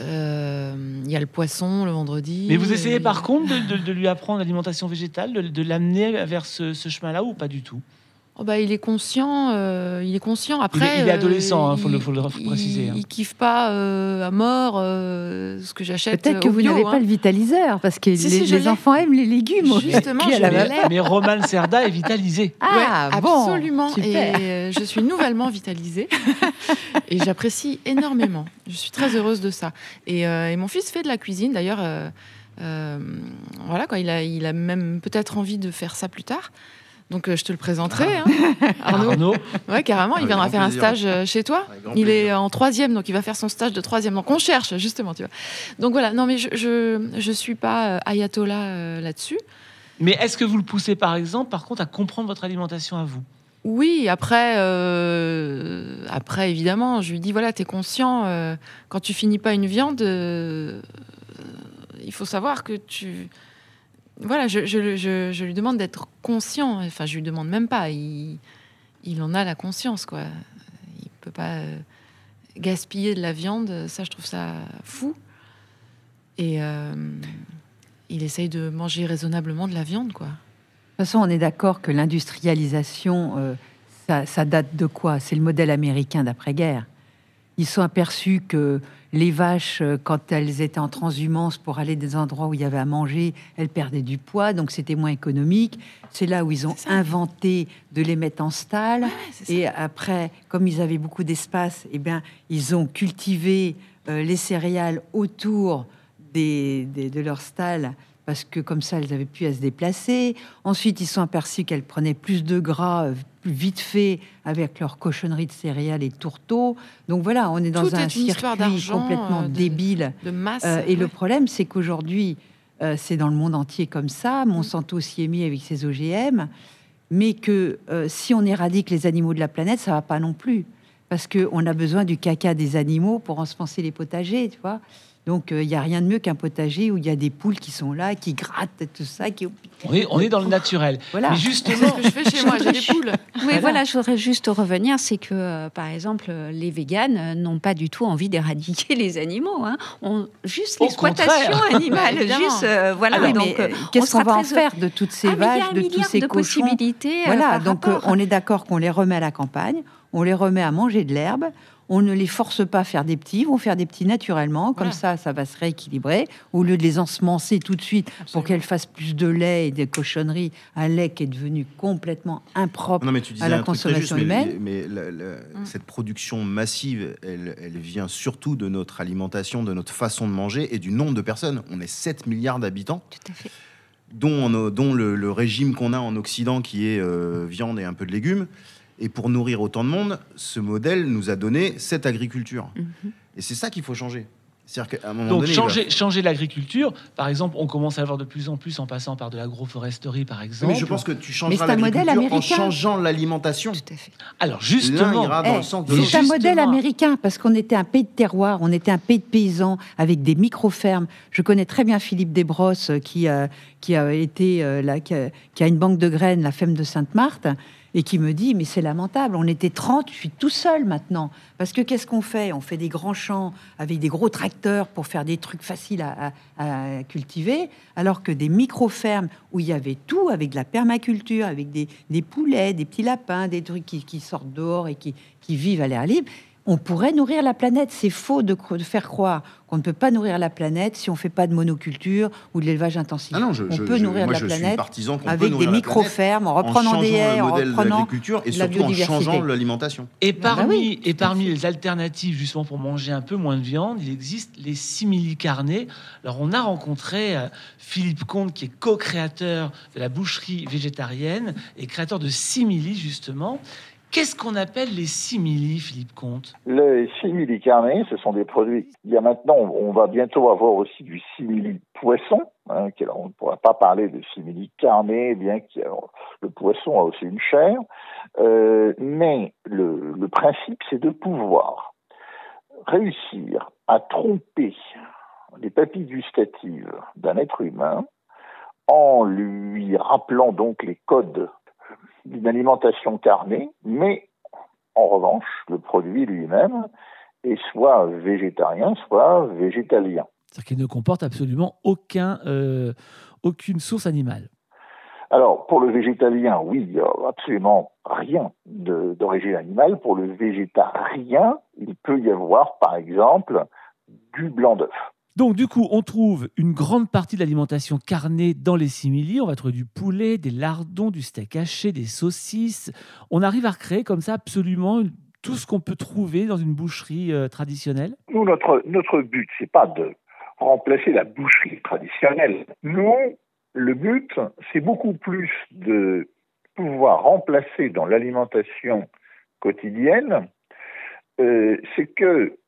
Euh, Il y a le poisson le vendredi.
Mais vous essayez
et-
par contre de, de- de lui apprendre l'alimentation végétale, de, de l'amener vers ce, ce chemin-là ou pas du tout?
Oh bah, il est conscient, euh, il est conscient. Après,
Il est- il est
euh,
adolescent, hein, faut le-
il-
faut le- faut
il-
préciser, hein.
Il kiffe pas euh, à mort euh, ce que j'achète.
Peut-être que vous n'avez
hein.
pas le vitaliseur, parce que
Si,
les,
si,
enfants aiment les légumes.
Justement, je
la valeur.
Mais Roman Serda est vitalisé.
Ah,
Ouais,
bon,
absolument.
super.
Et euh, je suis nouvellement vitalisée <laughs> et j'apprécie énormément. Je suis très heureuse de ça. Et, euh, et mon fils fait de la cuisine d'ailleurs. euh, euh, voilà quoi, il a, il a même peut-être envie de faire ça plus tard. Donc je te le présenterai.
Ah.
hein. Arnaud. <laughs>
Arnaud.
Ouais, carrément, il
Avec
viendra faire un stage euh, chez toi. Il est en troisième, donc il va faire son stage de troisième. Donc on cherche, justement, tu vois. Donc voilà, non, mais je je, je suis pas euh, ayatollah euh, là-dessus.
Mais est-ce que vous le poussez, par exemple, par contre, à comprendre votre alimentation à vous?
Oui, après, euh, après évidemment, je lui dis voilà, tu es conscient, euh, quand tu finis pas une viande, euh, il faut savoir que tu. Voilà, je, lui demande d'être conscient. Enfin, je lui demande même pas. Il, il en a la conscience, quoi. Il peut pas euh, gaspiller de la viande. Ça, je trouve ça fou. Et euh, il essaye de manger raisonnablement de la viande, quoi.
De toute façon, on est d'accord que l'industrialisation, euh, ça, ça date de quoi? C'est le modèle américain d'après-guerre. Ils sont aperçus que les vaches, euh, quand elles étaient en transhumance pour aller des endroits où il y avait à manger, elles perdaient du poids, donc c'était moins économique. C'est là où ils ont inventé de les mettre en stall. Et après, comme ils avaient beaucoup d'espace, eh bien, ils ont cultivé euh, les céréales autour des, des- de leur stall parce que comme ça, elles avaient pu à se déplacer. Ensuite, ils sont aperçus qu'elles prenaient plus de gras euh, vite fait avec leur cochonnerie de céréales et de tourteaux. Donc voilà, on est dans
Tout
un
est
circuit complètement
euh, de-
débile.
De masse.
Euh, et le problème, c'est qu'aujourd'hui, euh, c'est dans le monde entier comme ça. Monsanto s'y est mis avec ses OGM, mais que si on éradique les animaux de la planète, ça va pas non plus, parce que on a besoin du caca des animaux pour ensemencer les potagers, tu vois. Donc il n'y a rien de mieux qu'un potager où il y a des poules qui sont là, qui grattent et tout ça, qui
on est, on est dans le naturel.
Voilà.
Mais
C'est
justement,
ce que je fais chez moi, j'ai des <laughs> poules.
Oui, voilà, je voudrais juste revenir, c'est que, euh, par exemple, euh, les véganes euh, n'ont pas du tout envie d'éradiquer les animaux. Hein. On, juste l'exploitation animale, <laughs> juste, euh, voilà.
Ah
donc, euh,
euh, qu'est-ce qu'on va en faire de toutes ces
Ah,
vaches, de tous ces
de
cochons
possibilités. euh,
Voilà, donc euh, on est d'accord qu'on les remet à la campagne, on les remet à manger de l'herbe, on ne les force pas à faire des petits, ils vont faire des petits naturellement, comme
Voilà.
ça, ça va se rééquilibrer, au lieu de les ensemencer tout de suite pour qu'elles fassent plus de lait et des cochonneries, un lait qui est devenu complètement impropre.
Non, mais tu disais
à la
un truc très juste,
consommation
mais-
humaine.
Mais, la- la- cette production massive, elle, elle vient surtout de notre alimentation, de notre façon de manger et du nombre de personnes. On est 7 milliards d'habitants,
Tout à fait.
dont, on- dont le, le régime qu'on a en Occident qui est euh, viande et un peu de légumes. Et pour nourrir autant de monde, ce modèle nous a donné cette agriculture.
Mhm.
Et c'est ça qu'il faut changer. C'est-à-dire qu'à un moment
donc
donné, il va-
changer, l'agriculture, par exemple, on commence à le voir de plus en plus en passant par de l'agroforesterie, par exemple.
Mais je pense que tu
Mais
changeras
c'est un modèle
l'agriculture en
américain.
changeant l'alimentation.
Tout à fait.
Alors justement,
ira dans
Eh,
le sens de
c'est un
Justement.
modèle américain parce qu'on était un pays de terroir, on était un pays de paysans avec des micro-fermes. Je connais très bien Philippe Desbrosses euh, qui, a- qui a été euh, là, qui a, qui a une banque de graines, la ferme de Sainte-Marthe, et qui me dit mais c'est lamentable, on était 30, je suis tout seul maintenant. Parce que qu'est-ce qu'on fait? On fait des grands champs avec des gros tracteurs pour faire des trucs faciles à, cultiver, alors que des micro-fermes où il y avait tout, avec de la permaculture, avec des, poulets, des petits lapins, des trucs qui, sortent dehors et qui vivent à l'air libre, on pourrait nourrir la planète. C'est faux de, cro- de faire croire qu'on ne peut pas nourrir la planète si on fait pas de monoculture ou de l'élevage intensif.
Ah non, je,
on
je-
peut
je-
nourrir
moi,
la planète avec des micro-fermes, en reprenant
en
des
changeant
haies,
le
en reprenant
l'agriculture et surtout en changeant l'alimentation.
Et
bah
parmi,
oui,
et parmi les alternatives, justement, pour manger un peu moins de viande, il existe les simili-carnés. Alors, on a rencontré euh, Philippe Comte, qui est co-créateur de la boucherie végétarienne et créateur de simili, justement. Qu'est-ce qu'on appelle les simili, Philippe Comte?
Les simili carnés, ce sont des produits. Il y a maintenant, on va bientôt avoir aussi du simili poisson. Hein, on ne pourra pas parler de simili carné, bien que le poisson a aussi une chair. Euh, mais le principe, c'est de pouvoir réussir à tromper les papilles gustatives d'un être humain en lui rappelant donc les codes d'une alimentation carnée, mais en revanche, le produit lui-même est soit végétarien, soit végétalien.
C'est-à-dire qu'il ne comporte absolument aucun, euh, aucune source animale.
Alors, pour le végétalien, oui, il n'y a absolument rien d'origine animale. Pour le végétarien, il peut y avoir, par exemple, du blanc d'œuf.
Donc, du coup, on trouve une grande partie de l'alimentation carnée dans les simili. On va trouver du poulet, des lardons, du steak haché, des saucisses. On arrive à recréer comme ça absolument tout ce qu'on peut trouver dans une boucherie euh, traditionnelle.
Nous, notre, notre but, c'est pas de remplacer la boucherie traditionnelle. Nous, le but, c'est beaucoup plus de pouvoir remplacer dans l'alimentation quotidienne, euh, c'est que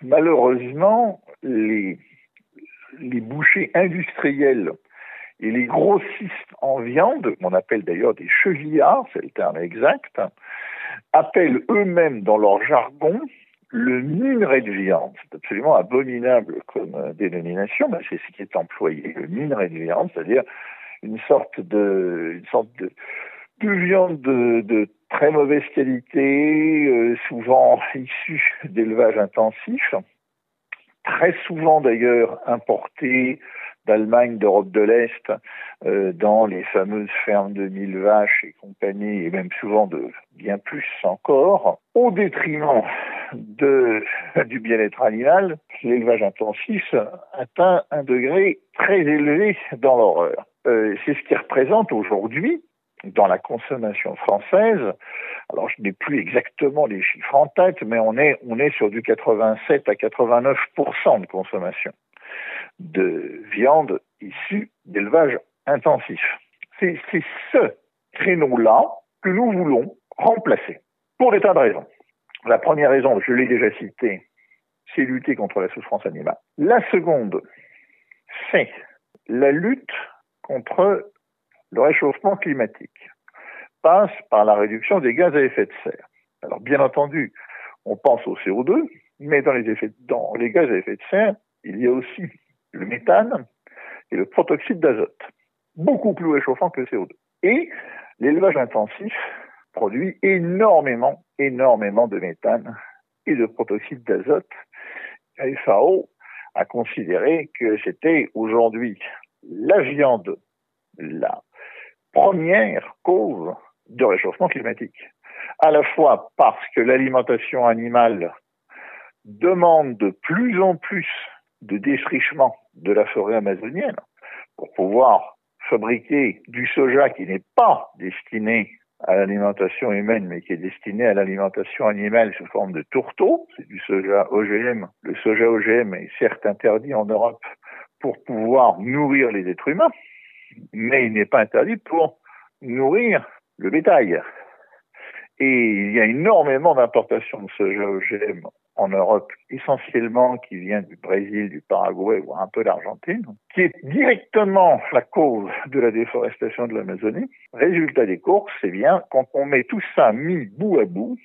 malheureusement, les, les bouchers industriels et les grossistes en viande, qu'on appelle d'ailleurs des chevillards, c'est le terme exact, appellent eux-mêmes dans leur jargon le minerai de viande. C'est absolument abominable comme euh, dénomination, mais c'est ce qui est employé, le minerai de viande, c'est-à-dire une sorte de, viande de, très mauvaise qualité, euh, souvent <laughs> issue d'élevage intensif, très souvent d'ailleurs importée d'Allemagne, d'Europe de l'Est, euh, dans les fameuses fermes de mille vaches et compagnie, et même souvent de bien plus encore, au détriment de, <laughs> du bien-être animal, l'élevage intensif atteint un degré très élevé dans l'horreur. Euh, c'est ce qui représente aujourd'hui dans la consommation française, alors je n'ai plus exactement les chiffres en tête, mais on est, on est sur du 87 à 89% de consommation de viande issue d'élevage intensif. C'est ce créneau-là que nous voulons remplacer pour des tas de raisons. La première raison, je l'ai déjà citée, c'est lutter contre la souffrance animale. La seconde, c'est la lutte contre le réchauffement climatique passe par la réduction des gaz à effet de serre. Alors bien entendu, on pense au CO2, mais dans les, effets, dans les gaz à effet de serre, il y a aussi le méthane et le protoxyde d'azote, beaucoup plus réchauffant que le CO2. Et l'élevage intensif produit énormément, énormément de méthane et de protoxyde d'azote. La FAO a considéré que c'était aujourd'hui la viande la première cause de réchauffement climatique. À la fois parce que l'alimentation animale demande de plus en plus de défrichement de la forêt amazonienne pour pouvoir fabriquer du soja qui n'est pas destiné à l'alimentation humaine, mais qui est destiné à l'alimentation animale sous forme de tourteau. C'est du soja OGM. Le soja OGM est certes interdit en Europe pour pouvoir nourrir les êtres humains, mais il n'est pas interdit pour nourrir le bétail. Et il y a énormément d'importations de soja OGM en Europe, essentiellement qui vient du Brésil, du Paraguay ou un peu d'Argentine, qui est directement la cause de la déforestation de l'Amazonie. Résultat des courses, c'est bien, quand on met tout ça mis bout à bout,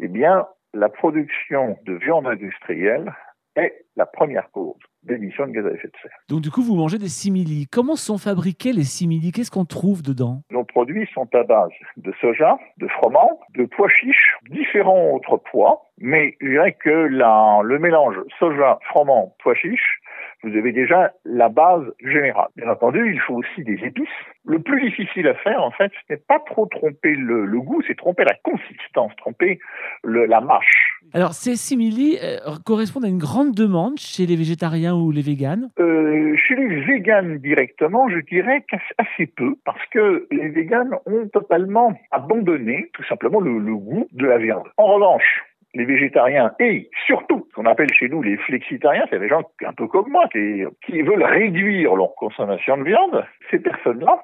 eh bien, la production de viande industrielle est la première cause d'émissions de gaz à effet de serre.
Donc du coup, vous mangez des simili. Comment sont fabriqués les simili? Qu'est-ce qu'on trouve dedans?
Nos produits sont à base de soja, de froment, de pois chiches, différents autres pois, mais je dirais que la, le mélange soja, froment, pois chiches vous avez déjà la base générale. Bien entendu, il faut aussi des épices. Le plus difficile à faire, en fait, ce n'est pas trop tromper le, goût, c'est tromper la consistance, tromper le, la mâche.
Alors, ces simili euh, correspondent à une grande demande chez les végétariens ou les véganes?
Euh, Chez les véganes directement, je dirais qu'assez peu, parce que les véganes ont totalement abandonné tout simplement le, le goût de la viande. En revanche, les végétariens et surtout ce qu'on appelle chez nous les flexitariens, c'est des gens un peu comme moi qui, qui veulent réduire leur consommation de viande. Ces personnes-là,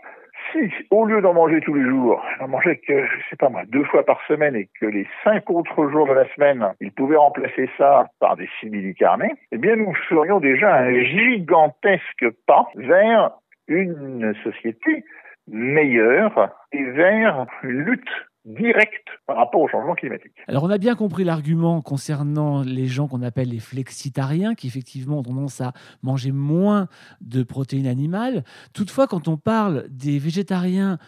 si au lieu d'en manger tous les jours, n'en mangeaient que, je sais pas moi, deux fois par semaine et que les cinq autres jours de la semaine, ils pouvaient remplacer ça par des simili carnés, eh bien nous ferions déjà un gigantesque pas vers une société meilleure et vers une lutte direct par rapport au changement climatique.
Alors on a bien compris l'argument concernant les gens qu'on appelle les flexitariens, qui effectivement ont tendance à manger moins de protéines animales. Toutefois, quand on parle des végétariens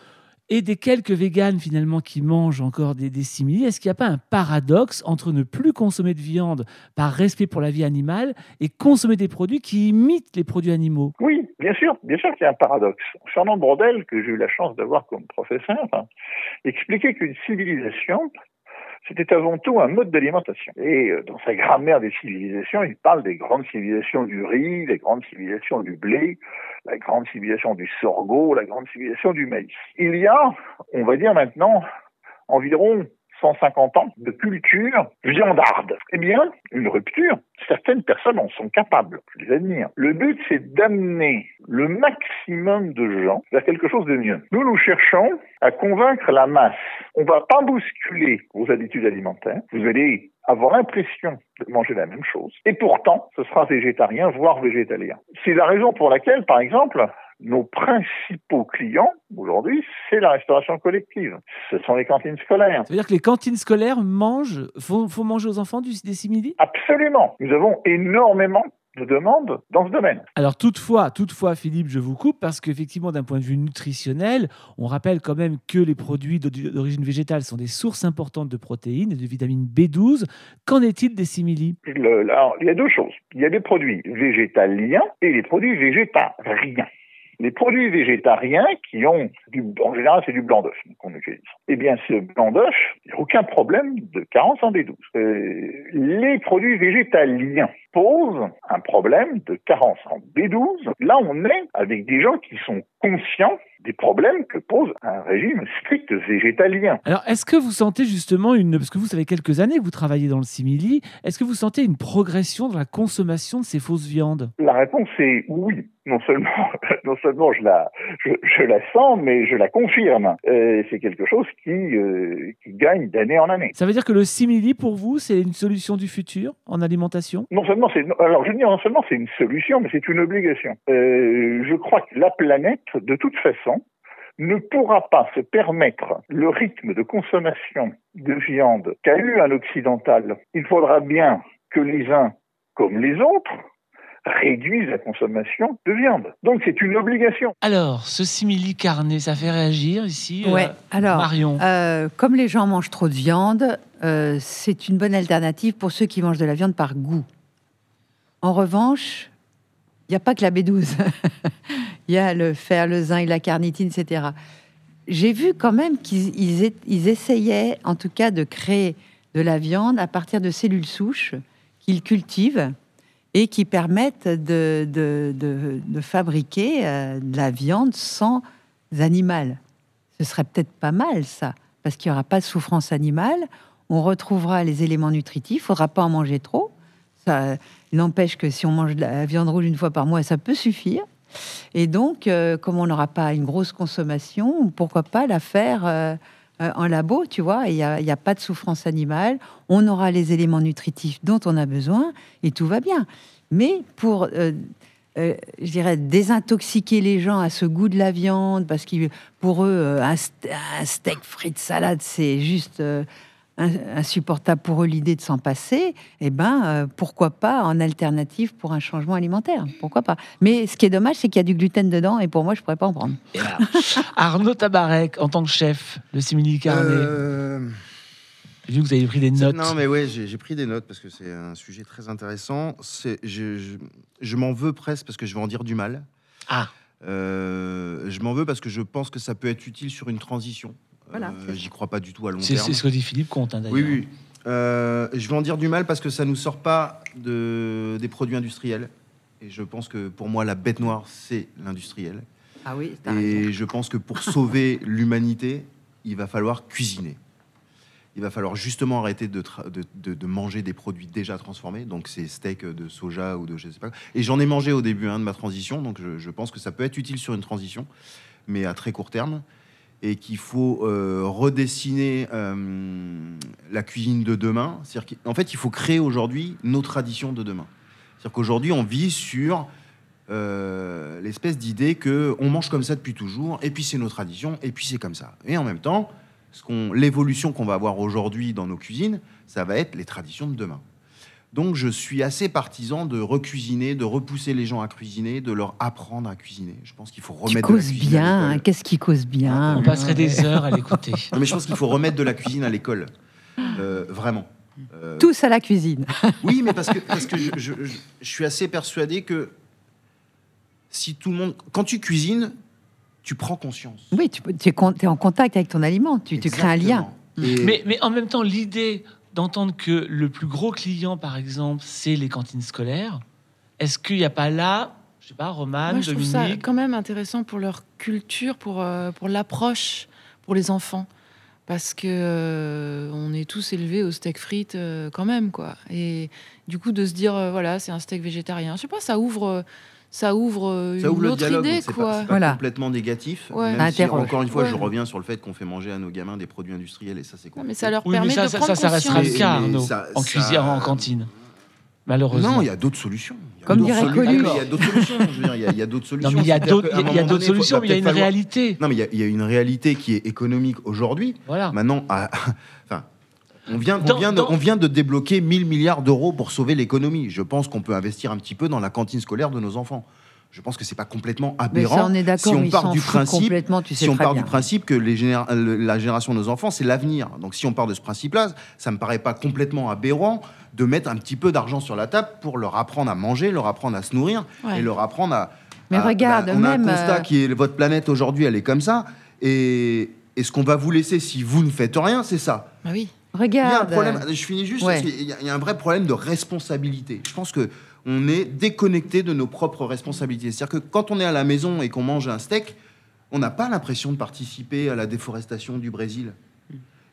et des quelques véganes finalement qui mangent encore des, des est-ce qu'il n'y a pas un paradoxe entre ne plus consommer de viande par respect pour la vie animale et consommer des produits qui imitent les produits animaux?
Oui, bien sûr, bien sûr qu'il y a un paradoxe. Fernand Brodel, que j'ai eu la chance d'avoir comme professeur, expliquait qu'une civilisation c'était avant tout un mode d'alimentation. Et euh, dans sa grammaire des civilisations, il parle des grandes civilisations du riz, des grandes civilisations du blé, la grande civilisation du sorgho, la grande civilisation du maïs. Il y a, on va dire maintenant, environ 150 ans de culture viandarde. Eh bien, une rupture, certaines personnes en sont capables, je les admire. Le but, c'est d'amener le maximum de gens vers quelque chose de mieux. Nous, nous cherchons à convaincre la masse. On va pas bousculer vos habitudes alimentaires. Vous allez avoir l'impression de manger la même chose. Et pourtant, ce sera végétarien, voire végétalien. C'est la raison pour laquelle, par exemple, nos principaux clients aujourd'hui, c'est la restauration collective. Ce sont les cantines scolaires.
Ça veut dire que les cantines scolaires mangent, font, font manger aux enfants du, des simili?
Absolument. Nous avons énormément de demandes dans ce domaine.
Alors toutefois, toutefois, Philippe, je vous coupe parce qu'effectivement, d'un point de vue nutritionnel, on rappelle quand même que les produits d'origine végétale sont des sources importantes de protéines et de vitamine B12. Qu'en est-il des simili?
Le- alors, il y a deux choses. Il y a des produits végétaliens et les produits végétariens. Les produits végétariens qui ont, du, en général, c'est du blanc d'œuf qu'on utilise. Eh bien, ce blanc d'œuf, il n'y a aucun problème de carence en B12. Euh, les produits végétaliens posent un problème de carence en B12. Là, on est avec des gens qui sont conscients des problèmes que pose un régime strict végétalien.
Alors, est-ce que vous sentez justement une... Parce que vous savez quelques années que vous travaillez dans le simili, est-ce que vous sentez une progression dans la consommation de ces fausses viandes?
La réponse est oui. Non seulement, <laughs> non seulement je la, je, je la sens, mais je la confirme. Euh, c'est quelque chose qui, euh, qui gagne d'année en année.
Ça veut dire que le simili, pour vous, c'est une solution du futur en alimentation?
Non seulement c'est, alors je veux dire non seulement c'est une solution, mais c'est une obligation. Euh, je crois que la planète, de toute façon, ne pourra pas se permettre le rythme de consommation de viande qu'a eu un occidental. Il faudra bien que les uns, comme les autres, réduisent la consommation de viande. Donc c'est une obligation.
Alors, ce simili carné, ça fait réagir ici euh,
Ouais. Alors,
Marion?
euh, comme les gens mangent trop de viande, euh, c'est une bonne alternative pour ceux qui mangent de la viande par goût. En revanche, il n'y a pas que la B12. <laughs> Il y a le fer, le zinc, la carnitine, etc. J'ai vu quand même qu'ils essayaient, en tout cas, de créer de la viande à partir de cellules souches qu'ils cultivent et qui permettent de, fabriquer euh, de la viande sans animal. Ce serait peut-être pas mal, ça, parce qu'il n'y aura pas de souffrance animale. On retrouvera les éléments nutritifs. Il faudra pas en manger trop. N'empêche que si on mange de la viande rouge une fois par mois, ça peut suffire. Et donc, euh, comme on n'aura pas une grosse consommation, pourquoi pas la faire euh, en labo, tu vois Il n'y a, pas de souffrance animale. On aura les éléments nutritifs dont on a besoin et tout va bien. Mais pour, euh, je dirais, désintoxiquer les gens à ce goût de la viande, parce que pour eux, un, st- un steak frites salade, c'est juste insupportable pour eux l'idée de s'en passer. Eh ben, euh, pourquoi pas en alternative pour un changement alimentaire Pourquoi pas Mais ce qui est dommage, c'est qu'il y a du gluten dedans, et pour moi, je pourrais pas en prendre.
Arnaud Tabarek, en tant que chef, le simili carné.
Euh,
J'ai vu que vous avez pris des notes.
Non, mais ouais, j'ai pris des notes parce que c'est un sujet très intéressant. C'est, je, je, je m'en veux presque parce que je vais en dire du mal.
Ah.
Euh, je m'en veux parce que je pense que ça peut être utile sur une transition.
Voilà,
Euh, J'y crois pas du tout à long terme.
c'est ce que dit Philippe Comte, hein, d'ailleurs.
Oui, oui. Euh, je vais en dire du mal parce que ça nous sort pas de, des produits industriels. Et je pense que pour moi, la bête noire, c'est l'industriel.
Ah oui,
Et je pense que pour sauver <laughs> l'humanité, il va falloir cuisiner. Il va falloir justement arrêter de, tra- de, de- de manger des produits déjà transformés, donc ces steaks de soja ou de je sais pas. Et j'en ai mangé au début hein, de ma transition, donc je, je pense que ça peut être utile sur une transition, mais à très court terme. Et qu'il faut euh, redessiner euh, la cuisine de demain. C'est-à-dire qu'en fait, il faut créer aujourd'hui nos traditions de demain. C'est-à-dire qu'aujourd'hui, on vit sur euh, l'espèce d'idée que on mange comme ça depuis toujours, et puis c'est nos traditions, et puis c'est comme ça. Et en même temps, l'évolution qu'on va avoir aujourd'hui dans nos cuisines, ça va être les traditions de demain. Donc je suis assez partisan de recuisiner, de repousser les gens à cuisiner, de leur apprendre à cuisiner. Je pense qu'il faut remettre de la
causes
cuisine à
bien.
l'école.
hein, Qu'est-ce qui cause bien
On passerait des heures à l'écouter.
Non, mais je pense qu'il faut remettre de la cuisine à l'école. Euh, vraiment. Euh,
Tous à la cuisine.
oui, mais parce que, parce que je, je- je- je suis assez persuadé que si tout le monde. Quand tu cuisines, tu prends conscience.
Oui, tu, peux- tu es, en contact avec ton aliment. Tu, tu crées un lien.
Et-
Mais, mais en même temps, l'idée d'entendre que le plus gros client, par exemple, c'est les cantines scolaires, est-ce qu'il n'y a pas là, je sais pas, Roman,
Moi, je trouve ça
Dominique
quand même intéressant pour leur culture, pour, euh, pour l'approche pour les enfants. parce que euh, on est tous élevés au steak frites euh, quand même, quoi. Et du coup, de se dire, voilà, c'est un steak végétarien, je sais pas, ça ouvre, ça ouvre euh,
Ça
une
le
autre
dialogue,
idée,
c'est
quoi.
pas, c'est pas complètement négatif.
Ouais.
Même si, encore une fois, je reviens sur le fait qu'on fait manger à nos gamins des produits industriels et ça, c'est
mais ça leur
compliqué.
Oui, mais permet ça- de ça- prendre
Ça restera le
conscience.
cas,
Mais
Arnaud,
ça-
en
ça-
cuisine, en cantine. Malheureusement.
Non, il y a d'autres solutions.
Comme dirait.
Il y a d'autres solutions. Il y a- d'autres solutions.
mais il y a d'autres- solutions, mais il y a une
falloir-
réalité.
Non, mais il y a- il y, a une réalité qui est économique aujourd'hui.
Voilà.
Maintenant, à- <laughs> enfin, on vient, on, vient de,
dans-
on vient de débloquer 1000 milliards d'euros pour sauver l'économie. Je pense qu'on peut investir un petit peu dans la cantine scolaire de nos enfants. Je pense que c'est pas complètement
Mais
aberrant.
ça, on est d'accord,
si on part du principe,
complètement, tu sais
si on part
bien.
du principe que les généra- le- la génération de nos enfants, c'est l'avenir. Donc si on part de ce principe-là, ça me paraît pas complètement aberrant de mettre un petit peu d'argent sur la table pour leur apprendre à manger, leur apprendre à se nourrir
Ouais.
et leur apprendre à.
Mais
à-
regarde,
bah, on a un
même,
constat
euh,
qui est votre planète aujourd'hui, elle est comme ça. Et, et ce qu'on va vous laisser si vous ne faites rien, c'est ça.
Bah oui.
Il y a un
Regarde.
problème. Je finis juste.
Ouais.
parce qu'il y a- il y a un vrai problème de responsabilité. Je pense que on est déconnecté de nos propres responsabilités. C'est-à-dire que quand on est à la maison et qu'on mange un steak, on n'a pas l'impression de participer à la déforestation du Brésil.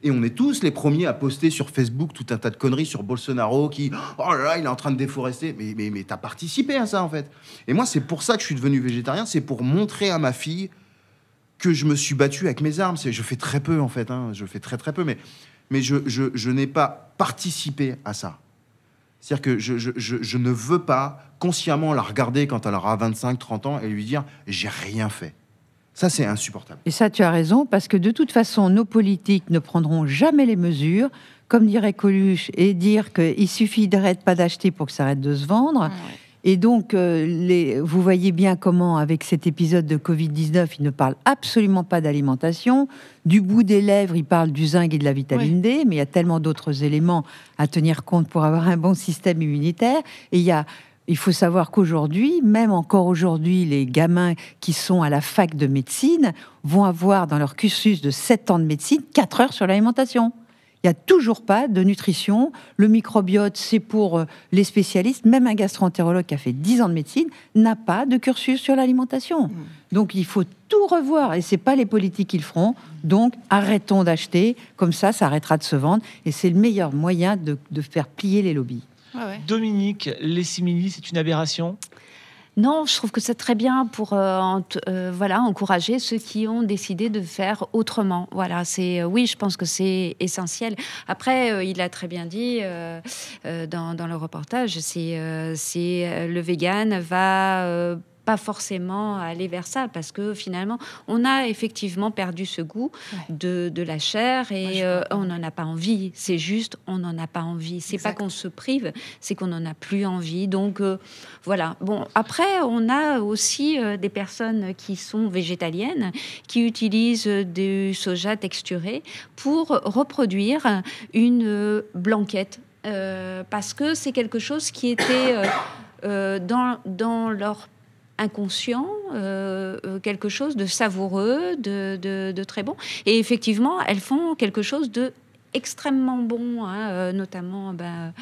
Et on est tous les premiers à poster sur Facebook tout un tas de conneries sur Bolsonaro qui, oh là là, il est en train de déforester. Mais, mais, mais t'as participé à ça, en fait. Et moi, c'est pour ça que je suis devenu végétarien. C'est pour montrer à ma fille que je me suis battu avec mes armes. Je fais très peu, en fait. hein. Je fais très, très peu. Mais, mais je, je, je n'ai pas participé à ça. C'est-à-dire que je, je, ne veux pas consciemment la regarder quand elle aura 25, 30 ans et lui dire j'ai rien fait. Ça, c'est insupportable.
Et ça, tu as raison, parce que de toute façon, nos politiques ne prendront jamais les mesures, comme dirait Coluche, et dire qu'il suffit d'arrêter pas d'acheter pour que ça arrête de se vendre. Et donc, euh, les, vous voyez bien comment, avec cet épisode de Covid-19, il ne parle absolument pas d'alimentation. Du bout des lèvres, il parle du zinc et de la vitamine D, mais il y a tellement d'autres éléments à tenir compte pour avoir un bon système immunitaire. Et il y a il faut savoir qu'aujourd'hui, même encore aujourd'hui, les gamins qui sont à la fac de médecine vont avoir dans leur cursus de 7 ans de médecine 4 heures sur l'alimentation. Il n'y a toujours pas de nutrition. Le microbiote, c'est pour euh, les spécialistes. Même un gastroentérologue qui a fait 10 ans de médecine n'a pas de cursus sur l'alimentation. Donc il faut tout revoir. Et c'est pas les politiques qui le feront. Donc arrêtons d'acheter. Comme ça, ça arrêtera de se vendre. Et c'est le meilleur moyen de, de faire plier les lobbies.
Dominique, les similis, c'est une aberration?
Non, je trouve que c'est très bien pour euh, euh, voilà encourager ceux qui ont décidé de faire autrement. Voilà, c'est euh, oui, je pense que c'est essentiel. Après, il a très bien dit dans, dans le reportage, c'est le vegan va pas forcément aller vers ça parce que finalement on a effectivement perdu ce goût de, de la chair et euh, on n'en a pas envie. C'est juste on n'en a pas envie. C'est pas qu'on se prive c'est qu'on n'en a plus envie. Donc euh, voilà. Bon après on a aussi euh, des personnes qui sont végétaliennes qui utilisent du soja texturé pour reproduire une blanquette. Parce que c'est quelque chose qui était euh, dans, dans leur inconscient, euh, euh, quelque chose de savoureux, de, de- de très bon. Et effectivement, elles font quelque chose de extrêmement bon, hein, euh, notamment ben,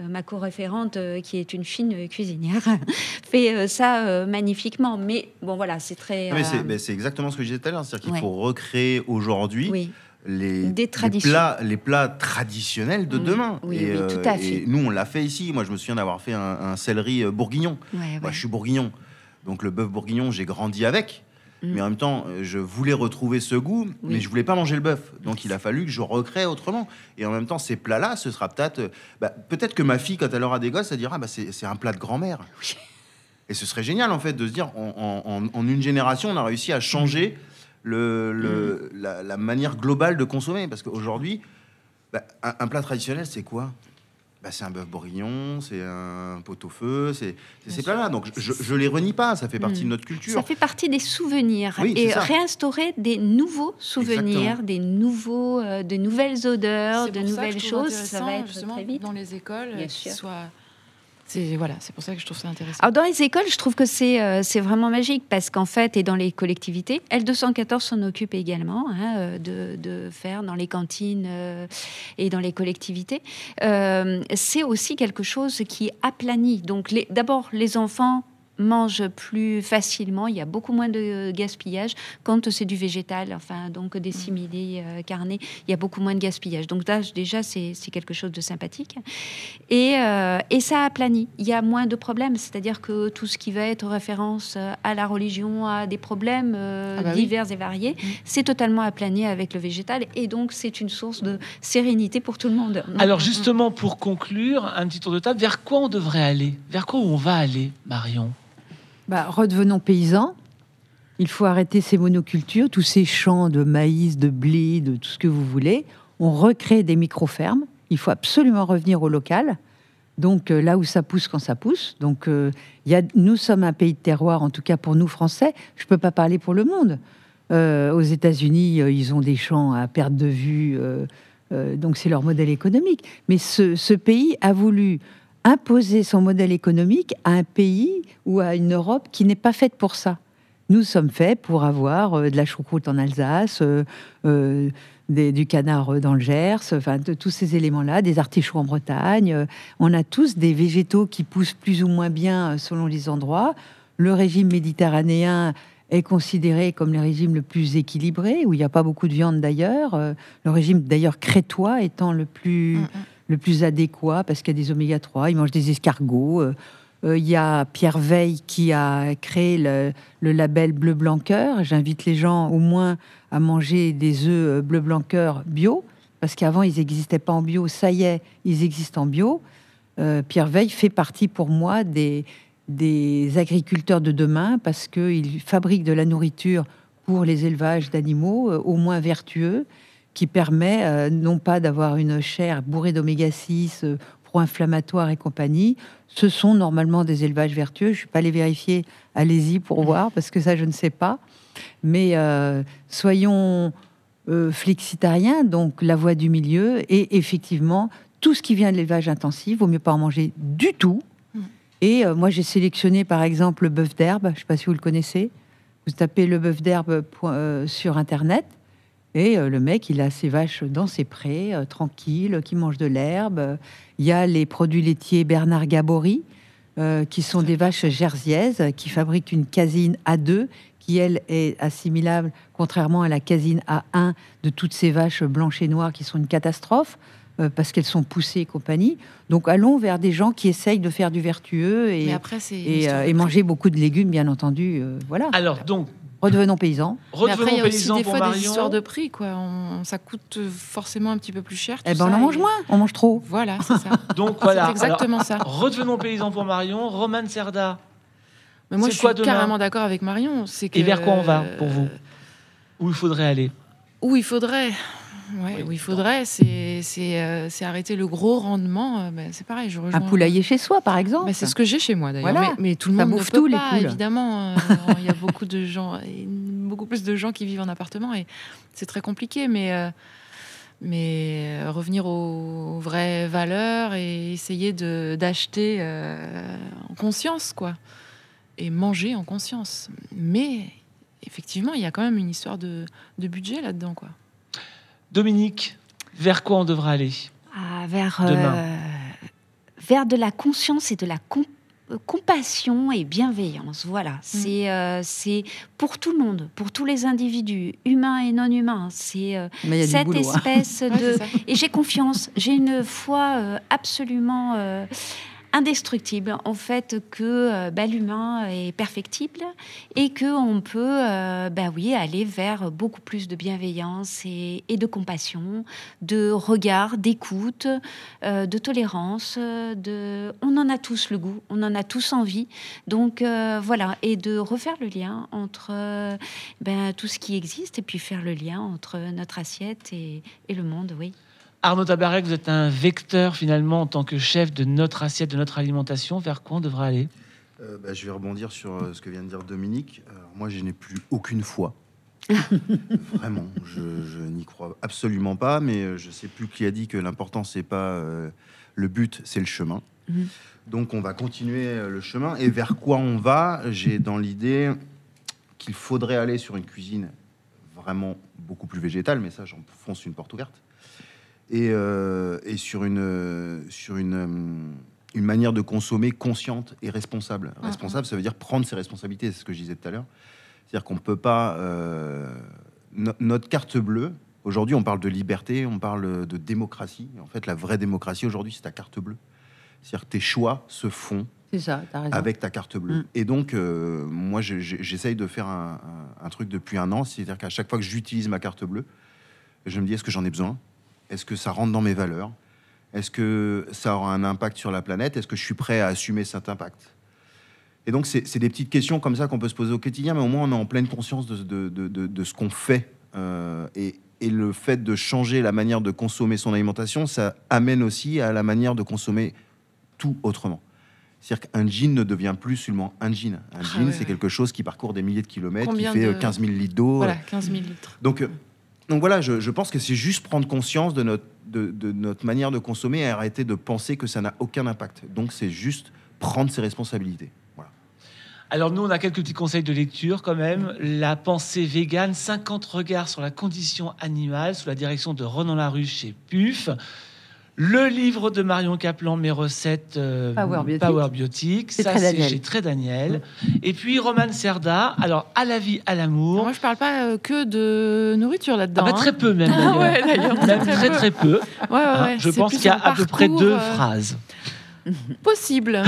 ma co-référente, qui est une fine cuisinière, <laughs> fait ça magnifiquement. Mais bon, voilà, c'est très...
Mais c'est exactement ce que je disais tout à l'heure. C'est-à-dire qu'il
Ouais.
faut recréer aujourd'hui
Oui.
les,
Des
les plats, les plats traditionnels de demain.
Oui,
et,
oui, tout à fait.
et nous, on l'a fait ici. Moi, je me souviens d'avoir fait un, un céleri bourguignon.
Ouais,
Moi, je suis bourguignon. Donc, le bœuf bourguignon, j'ai grandi avec.
Mm.
Mais en même temps, euh, je voulais retrouver ce goût, mais je voulais pas manger le bœuf. Donc, il a fallu que je recrée autrement. Et en même temps, ces plats-là, ce sera peut-être. euh, bah, peut-être que ma fille, quand elle aura des gosses, elle dira bah, c'est un plat de grand-mère. Et ce serait génial, en fait, de se dire en, en- en- en une génération, on a réussi à changer le, le- la, la manière globale de consommer. Parce qu'aujourd'hui, bah, un, un plat traditionnel, c'est quoi? Bah, C'est un bœuf bourguignon, c'est un pot-au-feu, c'est c'est ces plats-là. Donc je, je les renie pas, ça fait partie de notre culture.
Ça fait partie des souvenirs
Oui,
et
ça.
réinstaurer des nouveaux souvenirs,
Exactement.
des nouveaux, euh, de nouvelles odeurs, de nouvelles choses. Ça va être
justement,
très vite
dans les écoles,
Bien
euh,
sûr.
C'est voilà, c'est pour ça que je trouve ça intéressant.
Dans les écoles, je trouve que c'est euh, c'est vraiment magique parce qu'en fait, et dans les collectivités, L214 s'en occupe également hein, euh, de, faire dans les cantines euh, et dans les collectivités. C'est aussi quelque chose qui aplanit. Donc d'abord, les enfants mange plus facilement, il y a beaucoup moins de gaspillage quand c'est du végétal, enfin donc des similés euh, carnés, il y a beaucoup moins de gaspillage. Donc là, déjà, c'est quelque chose de sympathique. Et, euh, et ça aplanit, il y a moins de problèmes, c'est-à-dire que tout ce qui va être référence euh, à la religion, à des problèmes euh,
Ah bah oui.
divers et variés, c'est totalement aplani avec le végétal et donc c'est une source de sérénité pour tout le monde. <laughs>
Alors justement, pour conclure, un petit tour de table, vers quoi on devrait aller? Vers quoi on va aller, Marion?
Bah, redevenons paysans. Il faut arrêter ces monocultures, tous ces champs de maïs, de blé, de tout ce que vous voulez. On recrée des micro-fermes. Il faut absolument revenir au local. Donc euh, là où ça pousse quand ça pousse. Donc euh, y a, nous sommes un pays de terroir, en tout cas pour nous Français. Je ne peux pas parler pour le monde. Euh, aux États-Unis, euh, ils ont des champs à perte de vue. donc c'est leur modèle économique. Mais ce pays a voulu imposer son modèle économique à un pays ou à une Europe qui n'est pas faite pour ça. Nous sommes faits pour avoir euh, de la choucroute en Alsace, euh, euh, du canard dans le Gers, enfin de, tous ces éléments-là, des artichauts en Bretagne. On a tous des végétaux qui poussent plus ou moins bien selon les endroits. Le régime méditerranéen est considéré comme le régime le plus équilibré, où il n'y a pas beaucoup de viande d'ailleurs. Le régime d'ailleurs crétois étant le plus, le plus adéquat parce qu'il y a des oméga 3, ils mangent des escargots. Euh, euh, Il y a Pierre Veil qui a créé le, label Bleu Blanc. J'invite les gens au moins à manger des œufs euh, Bleu Blanc bio, parce qu'avant ils n'existaient pas en bio. Ça y est, ils existent en bio. Pierre Veil fait partie pour moi des, agriculteurs de demain parce qu'il fabrique de la nourriture pour les élevages d'animaux au moins vertueux qui permet euh, non pas d'avoir une chair bourrée d'oméga 6 euh, pro-inflammatoire et compagnie. Ce sont normalement des élevages vertueux. Je ne suis pas allée vérifier. Allez-y pour voir parce que ça, je ne sais pas. Mais euh, soyons flexitariens, donc la voie du milieu. Et effectivement, tout ce qui vient de l'élevage intensif, vaut mieux pas en manger du tout. Et euh, moi, j'ai sélectionné par exemple le bœuf d'herbe. Je ne sais pas si vous le connaissez. Vous tapez le bœuf d'herbe sur Internet. Et euh, le mec, il a ses vaches dans ses prés, euh, tranquilles, qui mangent de l'herbe. Il y a les produits laitiers Bernard Gabory, euh, qui sont des vaches jerseyaises, qui fabriquent une casine A2, qui, elle, est assimilable, contrairement à la casine A1 de toutes ces vaches blanches et noires qui sont une catastrophe, euh, parce qu'elles sont poussées et compagnie. Donc allons vers des gens qui essayent de faire du vertueux et,
après,
euh, manger beaucoup de légumes, bien entendu. euh, voilà.
Alors donc,
redevenons paysans.
Mais après, il y a aussi
paysans
des fois des histoires de prix, quoi. On- ça coûte forcément un petit peu plus cher.
Eh ben, on en mange
et-
moins, on mange trop.
Voilà, c'est ça. <laughs>
Donc voilà.
C'est exactement
Alors,
ça.
Redevenons paysans pour Marion. Roman Serda.
Mais moi, je suis
demain
carrément d'accord avec Marion. C'est que
Et vers quoi on va pour vous? Où il faudrait aller?
Où il faudrait? Ouais, où il faudrait, c'est c'est euh, c'est arrêter le gros rendement. euh, ben, c'est pareil, je rejoins.
Un poulailler chez soi, par exemple.
Ben, c'est ce que j'ai chez moi d'ailleurs.
Voilà.
Mais, mais tout le
Ça
monde ne
bouffe
peut
tout, les
pas,
poules.
évidemment. euh, Il y a <laughs> beaucoup de gens, beaucoup plus de gens qui vivent en appartement et c'est très compliqué. Mais euh, mais euh, revenir aux vraies valeurs et essayer de d'acheter euh, en conscience, quoi, et manger en conscience. Mais effectivement, il y a quand même une histoire de, de budget là-dedans, quoi.
Dominique, vers quoi on devrait aller
Ah, vers,
Demain?
euh, vers de la conscience et de la euh, compassion et bienveillance. Voilà, c'est euh, c'est pour tout le monde, pour tous les individus, humains et non humains. C'est euh,
Mais il y a du
cette
boulot, hein.
espèce <laughs> de... et j'ai confiance, j'ai une foi euh, absolument... indestructible en fait que euh, bah, l'humain est perfectible et que on peut euh, bah oui aller vers beaucoup plus de bienveillance et, de compassion de regard d'écoute euh, de tolérance on en a tous le goût on en a tous envie. Donc voilà et de refaire le lien entre ben, tout ce qui existe et puis faire le lien entre notre assiette et, et le monde oui
Arnaud Tabarek, vous êtes un vecteur finalement en tant que chef de notre assiette, de notre alimentation. Vers quoi on devrait aller?
Euh, bah, je vais rebondir sur euh, ce que vient de dire Dominique. Alors, moi, je n'ai plus aucune foi. <laughs> Vraiment, je, je n'y crois absolument pas, mais euh, je sais plus qui a dit que l'important, c'est pas euh, le but, c'est le chemin.
Mhm.
Donc, on va continuer euh, le chemin. Et vers quoi on va? J'ai dans l'idée qu'il faudrait aller sur une cuisine vraiment beaucoup plus végétale, mais ça, j'en fonce une porte ouverte. Et, euh, et sur une, sur une, euh, une manière de consommer consciente et responsable. Responsable, ça veut dire prendre ses responsabilités, c'est ce que je disais tout à l'heure. C'est-à-dire qu'on ne peut pas... euh, no- notre carte bleue, aujourd'hui on parle de liberté, on parle de démocratie. En fait, la vraie démocratie aujourd'hui, c'est ta carte bleue. C'est-à-dire que tes choix se font
ça,
avec ta carte bleue.
Mm.
Et donc, euh, moi, je- je- j'essaye de faire un, un- un truc depuis un an, c'est-à-dire qu'à chaque fois que j'utilise ma carte bleue, je me dis est-ce que j'en ai besoin? Est-ce que ça rentre dans mes valeurs? Est-ce que ça aura un impact sur la planète? Est-ce que je suis prêt à assumer cet impact? Et donc, c'est des petites questions comme ça qu'on peut se poser au quotidien, mais au moins, on est en pleine conscience de, de- de- de- de ce qu'on fait. Euh, et, et le fait de changer la manière de consommer son alimentation, ça amène aussi à la manière de consommer tout autrement. C'est-à-dire qu'un jean ne devient plus seulement un jean. Un
Ah
jean,
ouais,
c'est
ouais.
quelque chose qui parcourt des milliers de kilomètres,
Combien
qui fait
de-
euh, 15 000 litres d'eau.
Voilà, 15 000 litres.
Donc, euh, donc voilà, je, pense que c'est juste prendre conscience de notre, de notre manière de consommer et arrêter de penser que ça n'a aucun impact. Donc c'est juste prendre ses responsabilités. Voilà.
Alors nous, on a quelques petits conseils de lecture quand même. La pensée végane, 50 regards sur la condition animale, sous la direction de Ronan Laruche chez PUF. Le livre de Marion Kaplan, mes recettes euh,
Power Biotique.
Power Biotique.
C'est
Ça,
Très
c'est
Daniel.
chez Très Daniel. Et puis Roman Serda, alors à la vie, à l'amour.
Moi, je parle pas euh, que de nourriture là-dedans.
Ah bah, très
hein.
peu même. <laughs>
Ah
d'ailleurs.
ouais,
Même très très peu.
Ouais, ouais,
Hein,
ouais.
Je pense qu'il y a à peu près deux
euh,
phrases.
Possible.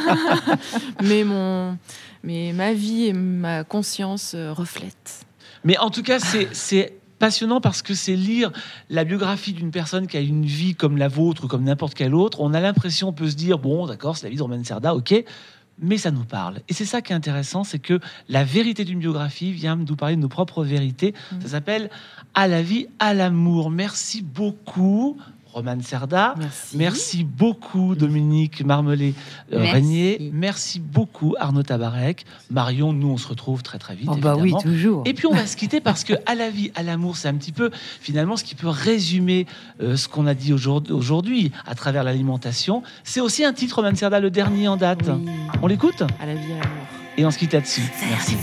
<laughs> mais mon, mais ma vie et ma conscience euh, reflètent.
Mais en tout cas, c'est passionnant parce que c'est lire la biographie d'une personne qui a une vie comme la vôtre ou comme n'importe quelle autre. On a l'impression, on peut se dire, bon, d'accord, c'est la vie de Roman Serda, ok, mais ça nous parle. Et c'est ça qui est intéressant, c'est que la vérité d'une biographie vient nous parler de nos propres vérités. Ça s'appelle À la vie, à l'amour. Merci beaucoup. Roman Serda.
Merci.
beaucoup, Dominique Marmelet
Merci.
Régnier. Merci beaucoup, Arnaud Tabarek. Marion, nous, on se retrouve très, très vite.
Oh bah oui, toujours.
Et puis on va se quitter parce que à la vie, à l'amour, c'est un petit peu finalement ce qui peut résumer euh, ce qu'on a dit aujourd'hui aujourd'hui à travers l'alimentation. C'est aussi un titre, Roman Serda, le dernier en date. On l'écoute?
À la vie, à l'amour.
Et on se quitte là-dessus. Merci.